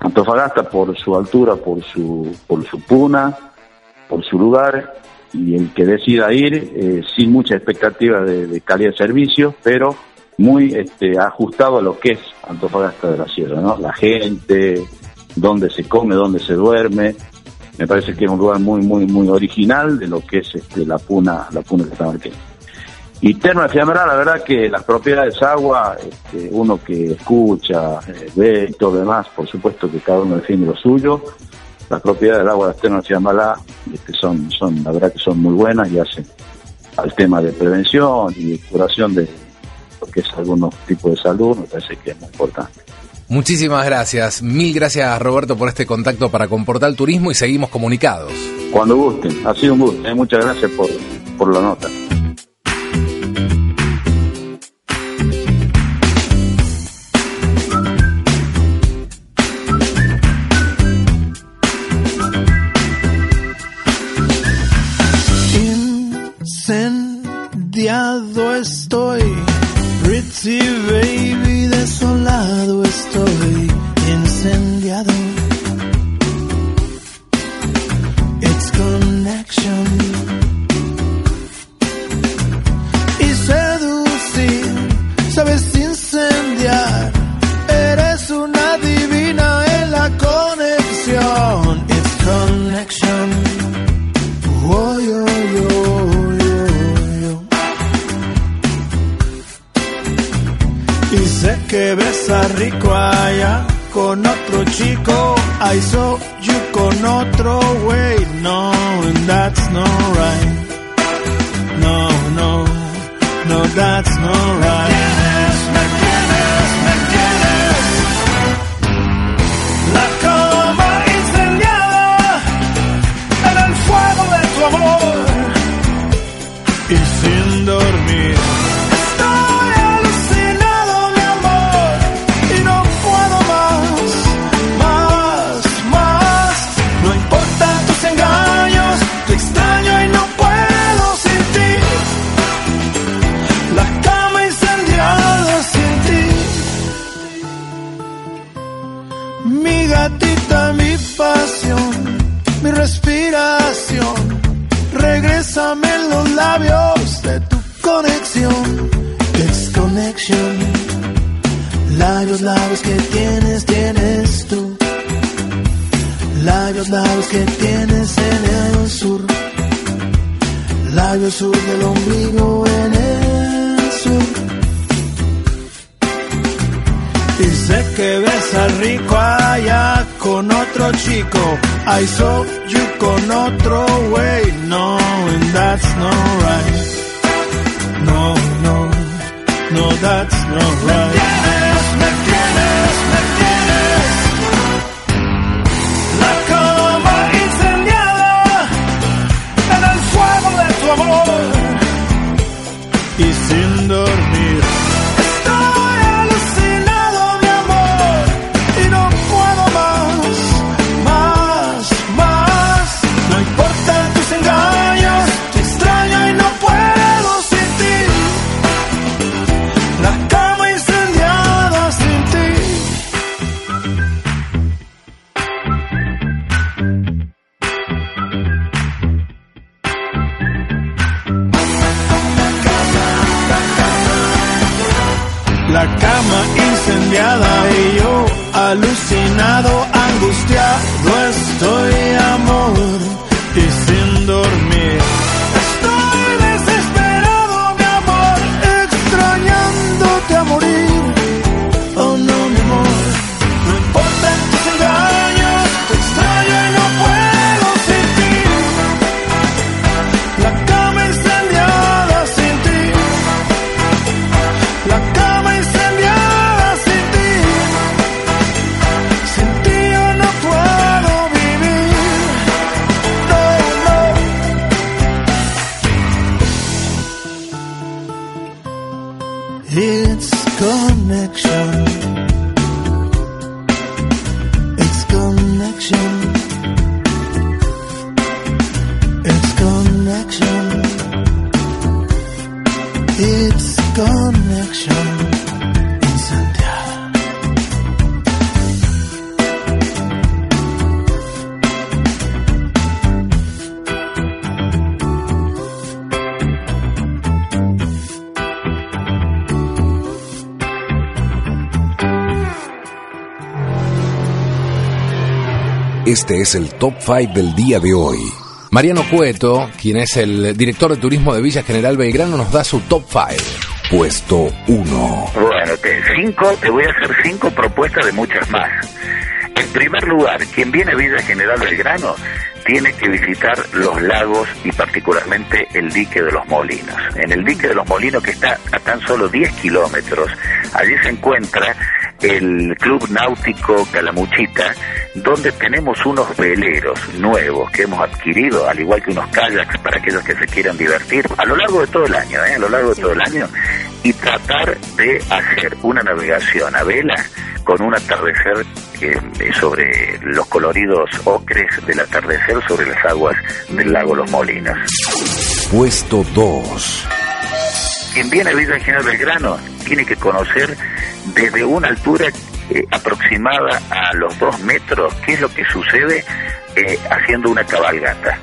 Antofagasta por su altura, por su, por su puna, por su lugar, y el que decida ir eh, sin mucha expectativa de, calidad de servicio, pero muy este, ajustado a lo que es Antofagasta de la Sierra, ¿no? La gente, dónde se come, dónde se duerme. Me parece que es un lugar muy, muy, muy original de lo que es este, la puna, la puna catamarqueña. Y Terno de Fiambrá, la verdad que las propiedades agua, este, uno que escucha, eh, ve y todo demás, por supuesto que cada uno defiende lo suyo. Las propiedades del agua de Terno de Fiambrá este, son, son, la verdad que son muy buenas y hacen al tema de prevención y curación de lo que es algunos tipos de salud, me parece que es muy importante. Muchísimas gracias. Mil gracias, Roberto, por este contacto para Comportar Turismo y seguimos comunicados. Cuando gusten, ha sido un gusto. ¿eh? Muchas gracias por, por la nota. Incendiado estoy, besa rico allá con otro chico. I saw you con otro way. No, and that's not right. No, no, no, that's not right. Labios de tu conexión. It's connection. Labios, labios que tienes, tienes tú. Labios, labios que tienes en el sur. Labios sur del ombligo en el Sé que besa rico allá con otro chico. I saw you con otro way. No, and that's not right. No, no, no, that's not right. Este es el top 5 del día de hoy. Mariano Cueto, quien es el director de turismo de Villa General Belgrano, nos da su top 5. Puesto 1. Bueno, te, cinco, te voy a hacer cinco propuestas de muchas más. En primer lugar, quien viene a Villa General Belgrano tiene que visitar los lagos y particularmente el dique de los Molinos. En el dique de los Molinos, que está a tan solo 10 kilómetros, allí se encuentra el Club Náutico Calamuchita, donde tenemos unos veleros nuevos que hemos adquirido, al igual que unos kayaks para aquellos que se quieran divertir a lo largo de todo el año, ¿eh? a lo largo de todo el año, y tratar de hacer una navegación a vela con un atardecer eh, sobre los coloridos ocres del atardecer sobre las aguas del lago Los Molinos. Puesto 2. Quien viene a Villa General Belgrano tiene que conocer desde una altura eh, aproximada a los dos metros qué es lo que sucede eh, haciendo una cabalgata.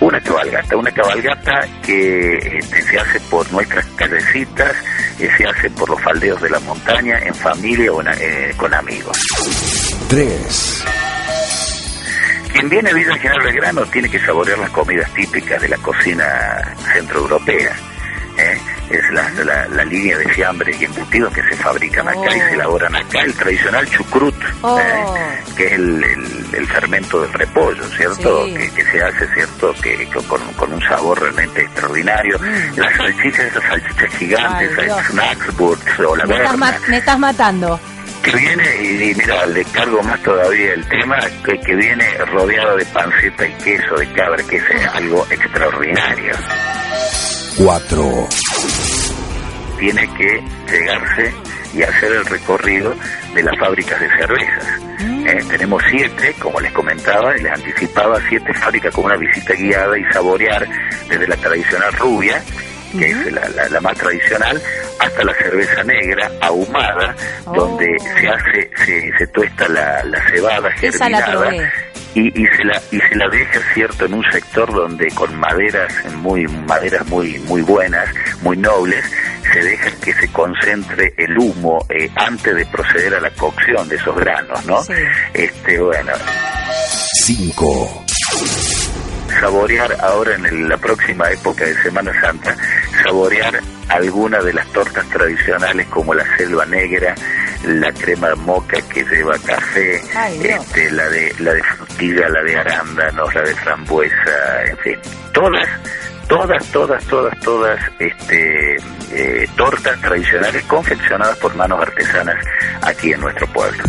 Una cabalgata, una cabalgata que este, se hace por nuestras callecitas, eh, se hace por los faldeos de la montaña, en familia o eh, con amigos. 3. Quien viene a Villa General Belgrano tiene que saborear las comidas típicas de la cocina centroeuropea. ¿eh? Es la, la- la línea de fiambres y embutidos que se fabrican acá y se elaboran acá. El tradicional chucrut, Oh. ¿eh? que es el, el- el fermento del repollo, ¿cierto? Sí. Que, que se hace, ¿cierto? Que, que con, con un sabor realmente extraordinario. Las salchichas, esas salchichas gigantes, Mm. Snacksburgs o la Me estás, me estás matando. que viene, y, y mira, le cargo más todavía el tema, que, que viene rodeado de panceta y queso de cabra, que es algo extraordinario. 4. Tiene que llegarse y hacer el recorrido de las fábricas de cervezas. Eh, tenemos siete, como les comentaba y les anticipaba, siete fábricas con una visita guiada y saborear desde la tradicional rubia, que es la, la- la más tradicional, hasta la cerveza negra ahumada, donde se hace, se, se tuesta la, la cebada germinada y, y se la y se la deja cierto en un sector donde con maderas muy maderas muy muy buenas muy nobles se deja que se concentre el humo eh, antes de proceder a la cocción de esos granos no Sí. este bueno. 5. Saborear ahora en el- la próxima época de Semana Santa, saborear alguna de las tortas tradicionales como la selva negra, la crema moca que lleva café, Ay, este, la de la de frutilla, la de arándanos, la de frambuesa, en fin, todas todas, todas, todas, todas este, eh, tortas tradicionales confeccionadas por manos artesanas aquí en nuestro pueblo.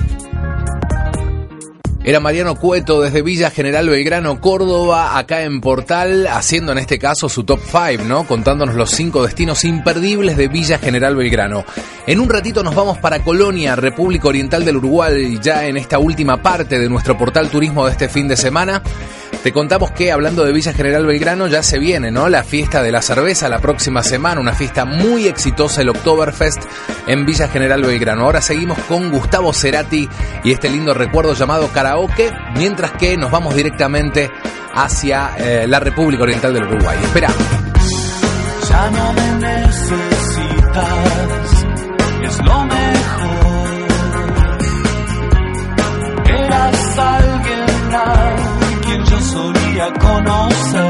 Era Mariano Cueto desde Villa General Belgrano, Córdoba, acá en Portal, haciendo en este caso su top 5, ¿no? Contándonos los cinco destinos imperdibles de Villa General Belgrano. En un ratito nos vamos para Colonia, República Oriental del Uruguay, ya en esta última parte de nuestro portal turismo de este fin de semana. Te contamos que hablando de Villa General Belgrano ya se viene, ¿no? La fiesta de la cerveza la próxima semana, una fiesta muy exitosa, el Oktoberfest en Villa General Belgrano. Ahora seguimos con Gustavo Cerati y este lindo recuerdo llamado karaoke, mientras que nos vamos directamente hacia eh, la República Oriental del Uruguay. Espera. Ya no me necesitas, es lo mejor. Eras alguien yo solía conocer.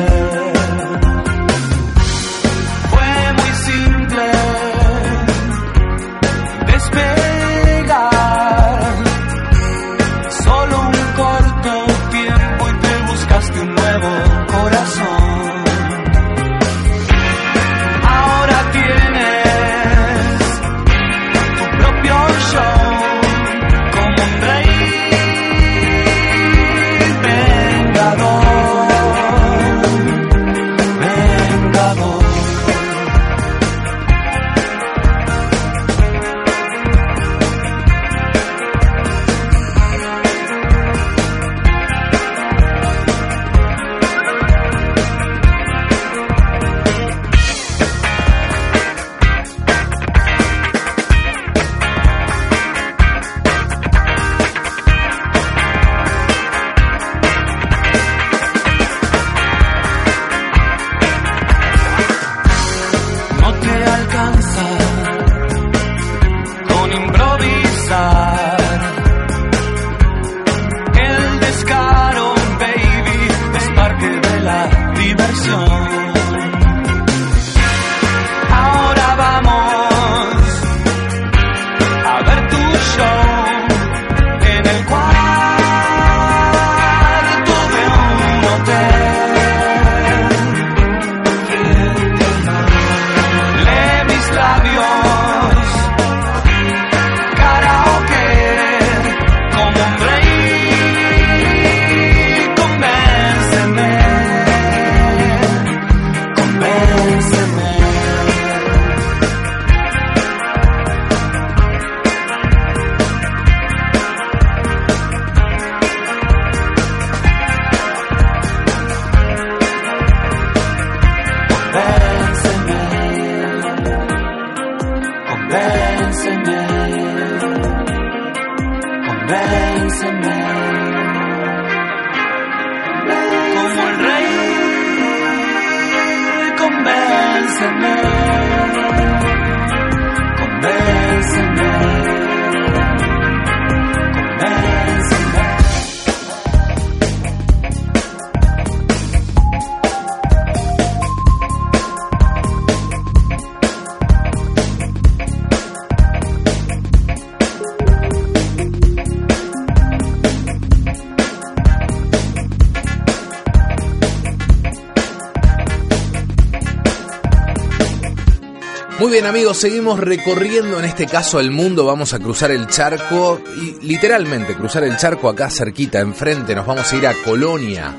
Bien amigos, seguimos recorriendo en este caso el mundo, vamos a cruzar el charco y literalmente cruzar el charco acá cerquita, enfrente, nos vamos a ir a Colonia.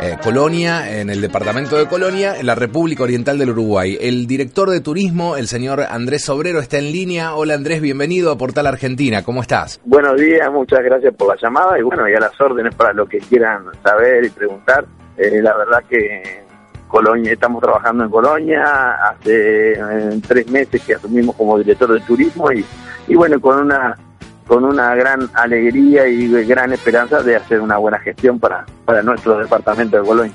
Eh, Colonia, en el departamento de Colonia, en la República Oriental del Uruguay. El director de turismo, el señor Andrés Obrero, está en línea. Hola Andrés, bienvenido a Portal Argentina, ¿cómo estás? Buenos días, muchas gracias por la llamada y bueno, y a las órdenes para lo que quieran saber y preguntar. Eh, la verdad que Colonia, estamos trabajando en Colonia, hace eh, tres meses que asumimos como director de turismo y, y bueno, con una con una gran alegría y gran esperanza de hacer una buena gestión para, para nuestro departamento de Colonia.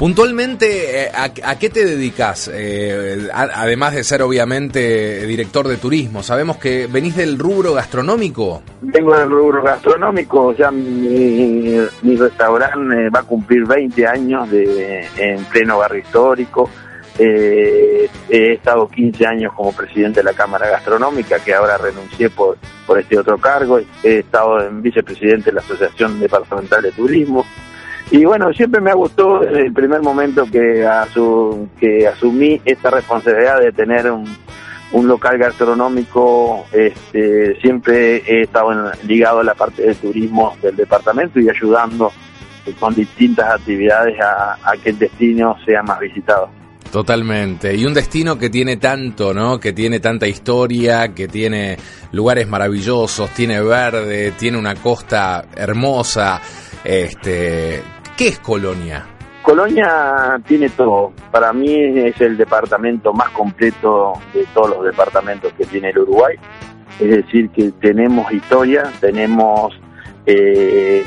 Puntualmente, eh, ¿a, a qué te dedicas? Eh, además de ser obviamente director de turismo, sabemos que venís del rubro gastronómico. Vengo del rubro gastronómico, ya mi, mi restaurante eh, va a cumplir 20 años de, en pleno barrio histórico. Eh, he estado 15 años como presidente de la Cámara Gastronómica, que ahora renuncié por, por este otro cargo. He estado en vicepresidente de la Asociación Departamental de Turismo. Y bueno, siempre me ha gustado desde el primer momento que, asu- que asumí esta responsabilidad de tener un, local gastronómico, este, siempre he estado ligado a la parte de turismo del departamento y ayudando con distintas actividades a, a que el destino sea más visitado. Totalmente. Y un destino que tiene tanto, ¿no? Que tiene tanta historia, que tiene lugares maravillosos, tiene verde, tiene una costa hermosa. Este, ¿qué es Colonia? Colonia tiene todo. Para mí es el departamento más completo de todos los departamentos que tiene el Uruguay. Es decir, que tenemos historia, tenemos eh,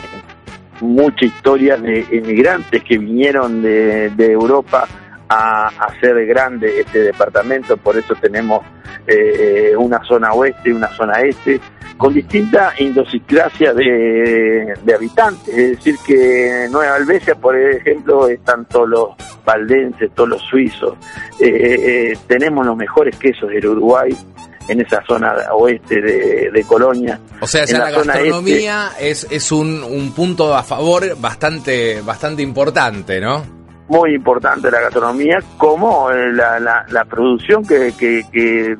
mucha historia de emigrantes que vinieron de, de Europa a hacer grande este departamento. Por eso tenemos eh, una zona oeste y una zona este con distinta idiosincrasia de, de habitantes. Es decir, que Nueva Albesia, por ejemplo, están todos los valdenses, todos los suizos. Eh, eh, tenemos los mejores quesos del Uruguay en esa zona oeste de, de Colonia. O sea, ya la, este, gastronomía es, es un, un punto a favor bastante, bastante importante, ¿no? Muy importante la gastronomía como eh, la, la, la producción que, que, que,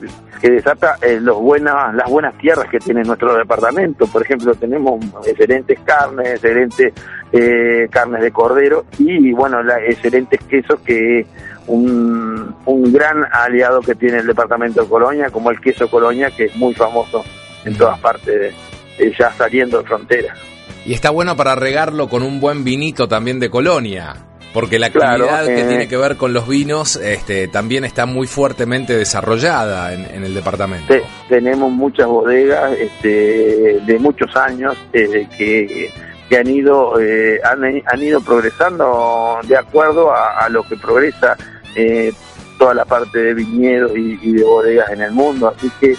desata eh, los buenas, las buenas tierras que tiene nuestro departamento. Por ejemplo, tenemos excelentes carnes, excelentes eh, carnes de cordero y, bueno, la, excelentes quesos que un, un gran aliado que tiene el departamento de Colonia, como el queso Colonia, que es muy famoso en todas partes, de- ya saliendo de frontera. Y está bueno para regarlo con un buen vinito también de Colonia. Porque la Claro, actividad que eh. tiene que ver con los vinos este, también está muy fuertemente desarrollada en, en el departamento. Te- tenemos muchas bodegas este, de muchos años eh, que, que han ido eh, han, han ido progresando de acuerdo a, a lo que progresa eh, toda la parte de viñedos y, y de bodegas en el mundo. Así que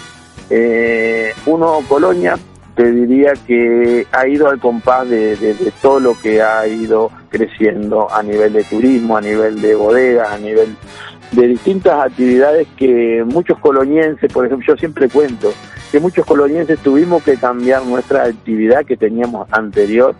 eh, uno Colonia te diría que ha ido al compás de, de- todo lo que ha ido creciendo a nivel de turismo, a nivel de bodegas, a nivel de distintas actividades que muchos colonienses, por ejemplo, yo siempre cuento que muchos colonienses tuvimos que cambiar nuestra actividad que teníamos anterior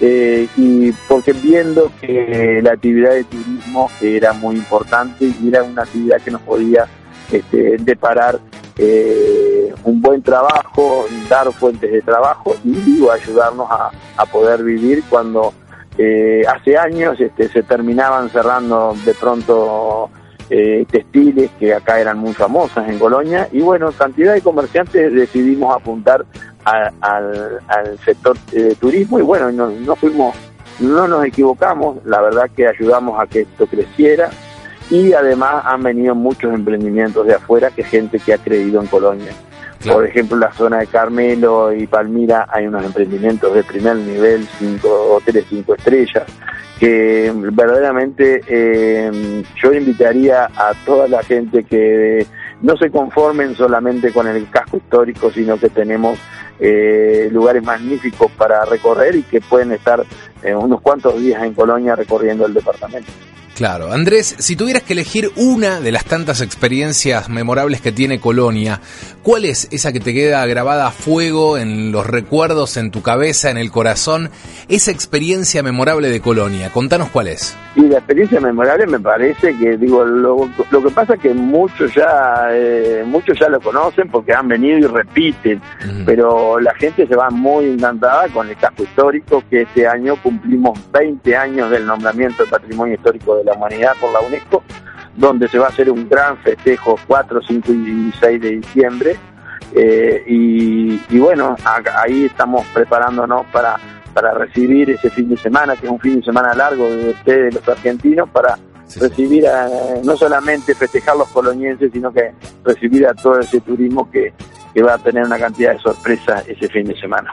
eh, y porque viendo que la actividad de turismo era muy importante y era una actividad que nos podía este, deparar eh, un buen trabajo, dar fuentes de trabajo y ayudarnos a, poder vivir cuando eh, hace años este, se terminaban cerrando de pronto eh, textiles que acá eran muy famosas en Colonia y bueno, cantidad de comerciantes decidimos apuntar al, al sector eh, turismo y bueno, no, no fuimos, no nos equivocamos, la verdad que ayudamos a que esto creciera y además han venido muchos emprendimientos de afuera que gente que ha creído en Colonia. Por ejemplo, en la zona de Carmelo y Palmira hay unos emprendimientos de primer nivel, cinco hoteles cinco estrellas, que verdaderamente eh, yo invitaría a toda la gente que no se conformen solamente con el casco histórico, sino que tenemos eh, lugares magníficos para recorrer y que pueden estar eh, unos cuantos días en Colonia recorriendo el departamento. Claro, Andrés, si tuvieras que elegir una de las tantas experiencias memorables que tiene Colonia, ¿cuál es esa que te queda grabada a fuego en los recuerdos, en tu cabeza, en el corazón? Esa experiencia memorable de Colonia, contanos cuál es. Y la experiencia memorable me parece que, digo, lo, lo que pasa es que muchos ya, eh, muchos ya lo conocen porque han venido y repiten, pero la gente se va muy encantada con el casco histórico que este año cumplimos 20 años del nombramiento de Patrimonio Histórico de la Humanidad por la UNESCO, donde se va a hacer un gran festejo 4, 5 y 6 de diciembre. Eh, y, y bueno, a- ahí estamos preparándonos para, para recibir ese fin de semana, que es un fin de semana largo de ustedes, los argentinos, para recibir a, no solamente festejar los colonienses, sino que recibir a todo ese turismo que, que va a tener una cantidad de sorpresas ese fin de semana.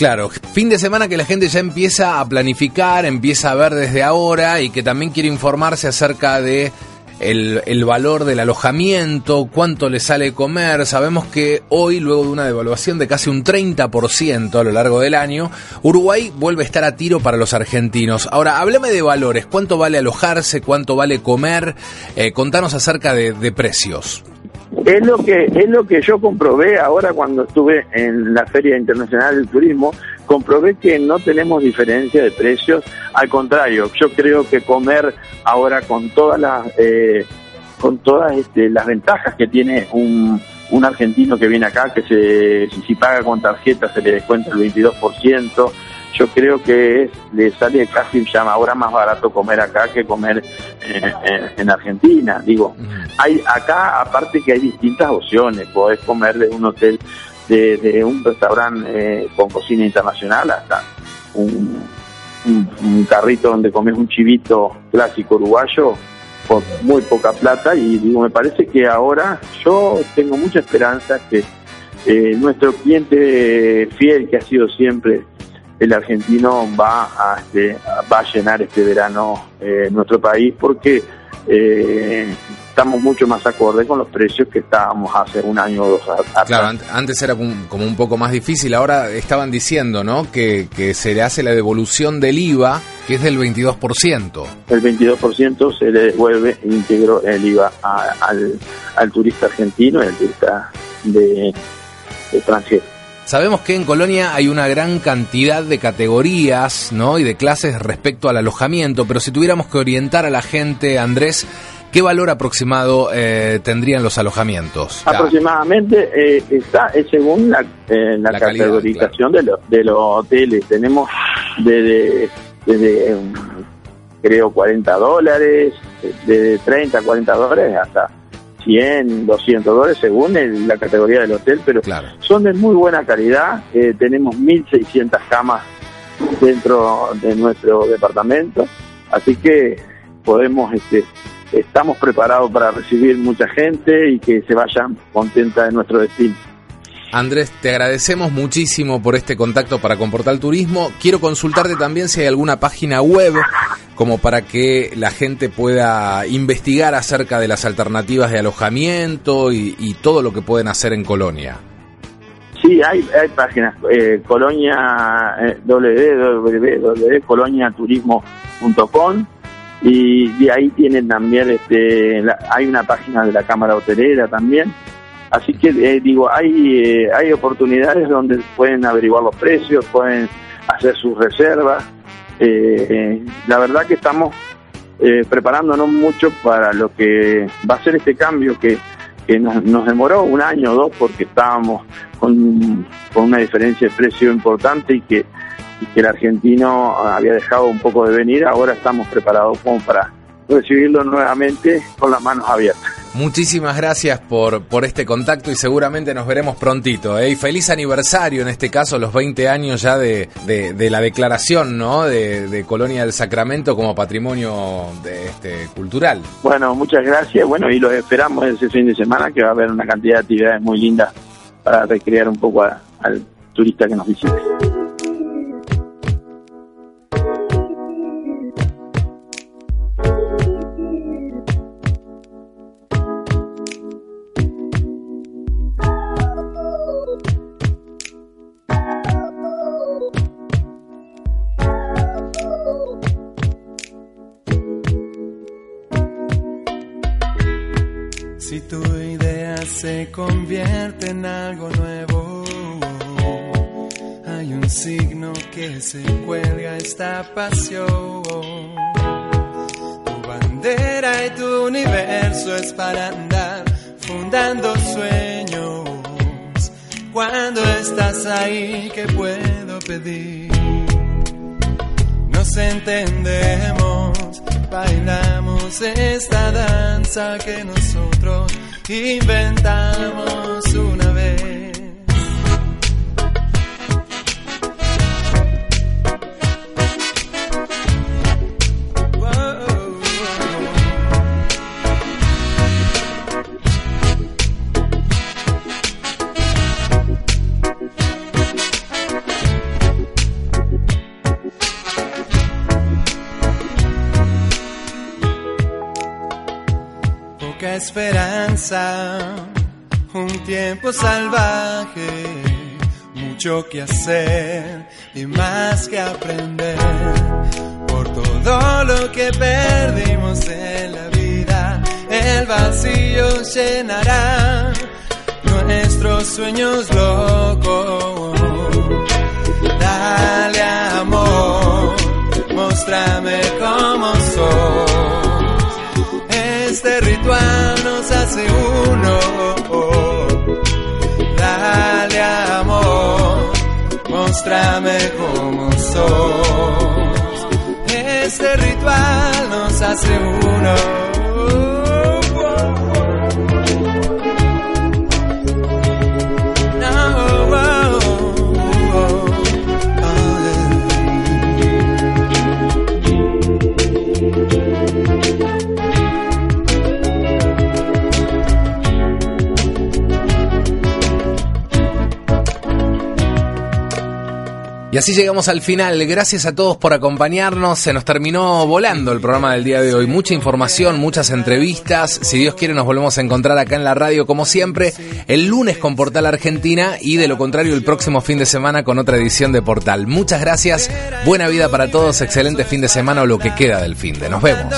Claro, fin de semana que la gente ya empieza a planificar, empieza a ver desde ahora y que también quiere informarse acerca de el, el valor del alojamiento, cuánto le sale comer. Sabemos que hoy, luego de una devaluación de casi un 30% a lo largo del año, Uruguay vuelve a estar a tiro para los argentinos. Ahora, háblame de valores, cuánto vale alojarse, cuánto vale comer, Eh, contanos acerca de, de precios. Es lo que es lo que yo comprobé ahora cuando estuve en la Feria Internacional del Turismo, comprobé que no tenemos diferencia de precios, al contrario, yo creo que comer ahora con todas las eh, con todas este, las ventajas que tiene un, un argentino que viene acá, que se si, paga con tarjeta se le descuenta el 22%, yo creo que es, le sale casi ya ahora más barato comer acá que comer eh, en- en Argentina, digo hay acá aparte que hay distintas opciones podés comer de un hotel de, de un restaurante eh, con cocina internacional hasta un, un- un carrito donde comes un chivito clásico uruguayo por muy poca plata. Y digo me parece que ahora yo tengo mucha esperanza que eh, nuestro cliente fiel que ha sido siempre el argentino va a, este, va a llenar este verano eh, nuestro país porque eh, estamos mucho más acorde con los precios que estábamos hace un año o dos atrás. Claro, ant- antes era como como un poco más difícil, ahora estaban diciendo, ¿no? Que, que se le hace la devolución del IVA, que es del 22%. El 22% se le devuelve íntegro el IVA a- al, al turista argentino y al turista de, de extranjero. Sabemos que en Colonia hay una gran cantidad de categorías, ¿no? Y de clases respecto al alojamiento, pero si tuviéramos que orientar a la gente, Andrés, ¿qué valor aproximado eh, tendrían los alojamientos? Aproximadamente eh, está es según la, eh, la, La calidad, categorización de, los, de los hoteles. Tenemos desde, desde creo 40 dólares, de 30 a 40 dólares hasta 100, 200 dólares según el- la categoría del hotel, pero son de muy buena calidad. Eh, tenemos 1.600 camas dentro de nuestro departamento, así que podemos, este, estamos preparados para recibir mucha gente y que se vayan contenta de nuestro destino. Andrés, te agradecemos muchísimo por este contacto para Comportal Turismo. Quiero consultarte también si hay alguna página web como para que la gente pueda investigar acerca de las alternativas de alojamiento y, y todo lo que pueden hacer en Colonia. Sí, hay, hay páginas, eh, Colonia, eh, www.coloniaturismo.com y de ahí tienen también, este, la- hay una página de la Cámara Hotelera también. Así que eh, digo, hay, eh, hay oportunidades donde pueden averiguar los precios, pueden hacer sus reservas. Eh, eh, la verdad que estamos eh, preparándonos mucho para lo que va a ser este cambio que, que nos, nos demoró un año o dos porque estábamos con, con una diferencia de precio importante y que, y que el argentino había dejado un poco de venir. Ahora estamos preparados como para recibirlo nuevamente con las manos abiertas. Muchísimas gracias por, por este contacto y seguramente nos veremos prontito. ¿eh? Y feliz aniversario, en este caso, los 20 años ya de, de- la declaración ¿no? de, de Colonia del Sacramento como patrimonio de, este, cultural. Bueno, muchas gracias. Bueno, y los esperamos ese fin de semana que va a haber una cantidad de actividades muy lindas para recrear un poco al turista que nos visite. En algo nuevo, hay un signo que se cuelga esta pasión. Tu bandera y tu universo es para andar fundando sueños. Cuando estás ahí, ¿qué puedo pedir? Nos entendemos, bailamos esta danza que nosotros inventamos una vez. Poca un tiempo salvaje, mucho que hacer y más que aprender. Por todo lo que perdimos en la vida, el vacío llenará nuestros sueños locos. Dale amor, muéstrame cómo sos. Este ritual nos hace uno. Dale amor, muéstrame cómo sos. Este ritual nos hace uno. Y así llegamos al final. Gracias a todos por acompañarnos. Se nos terminó volando el programa del día de hoy. Mucha información, muchas entrevistas. Si Dios quiere, nos volvemos a encontrar acá en la radio, como siempre, el lunes con Portal Argentina y de lo contrario, el próximo fin de semana con otra edición de Portal. Muchas gracias. Buena vida para todos. Excelente fin de semana o lo que queda del fin de. Nos vemos.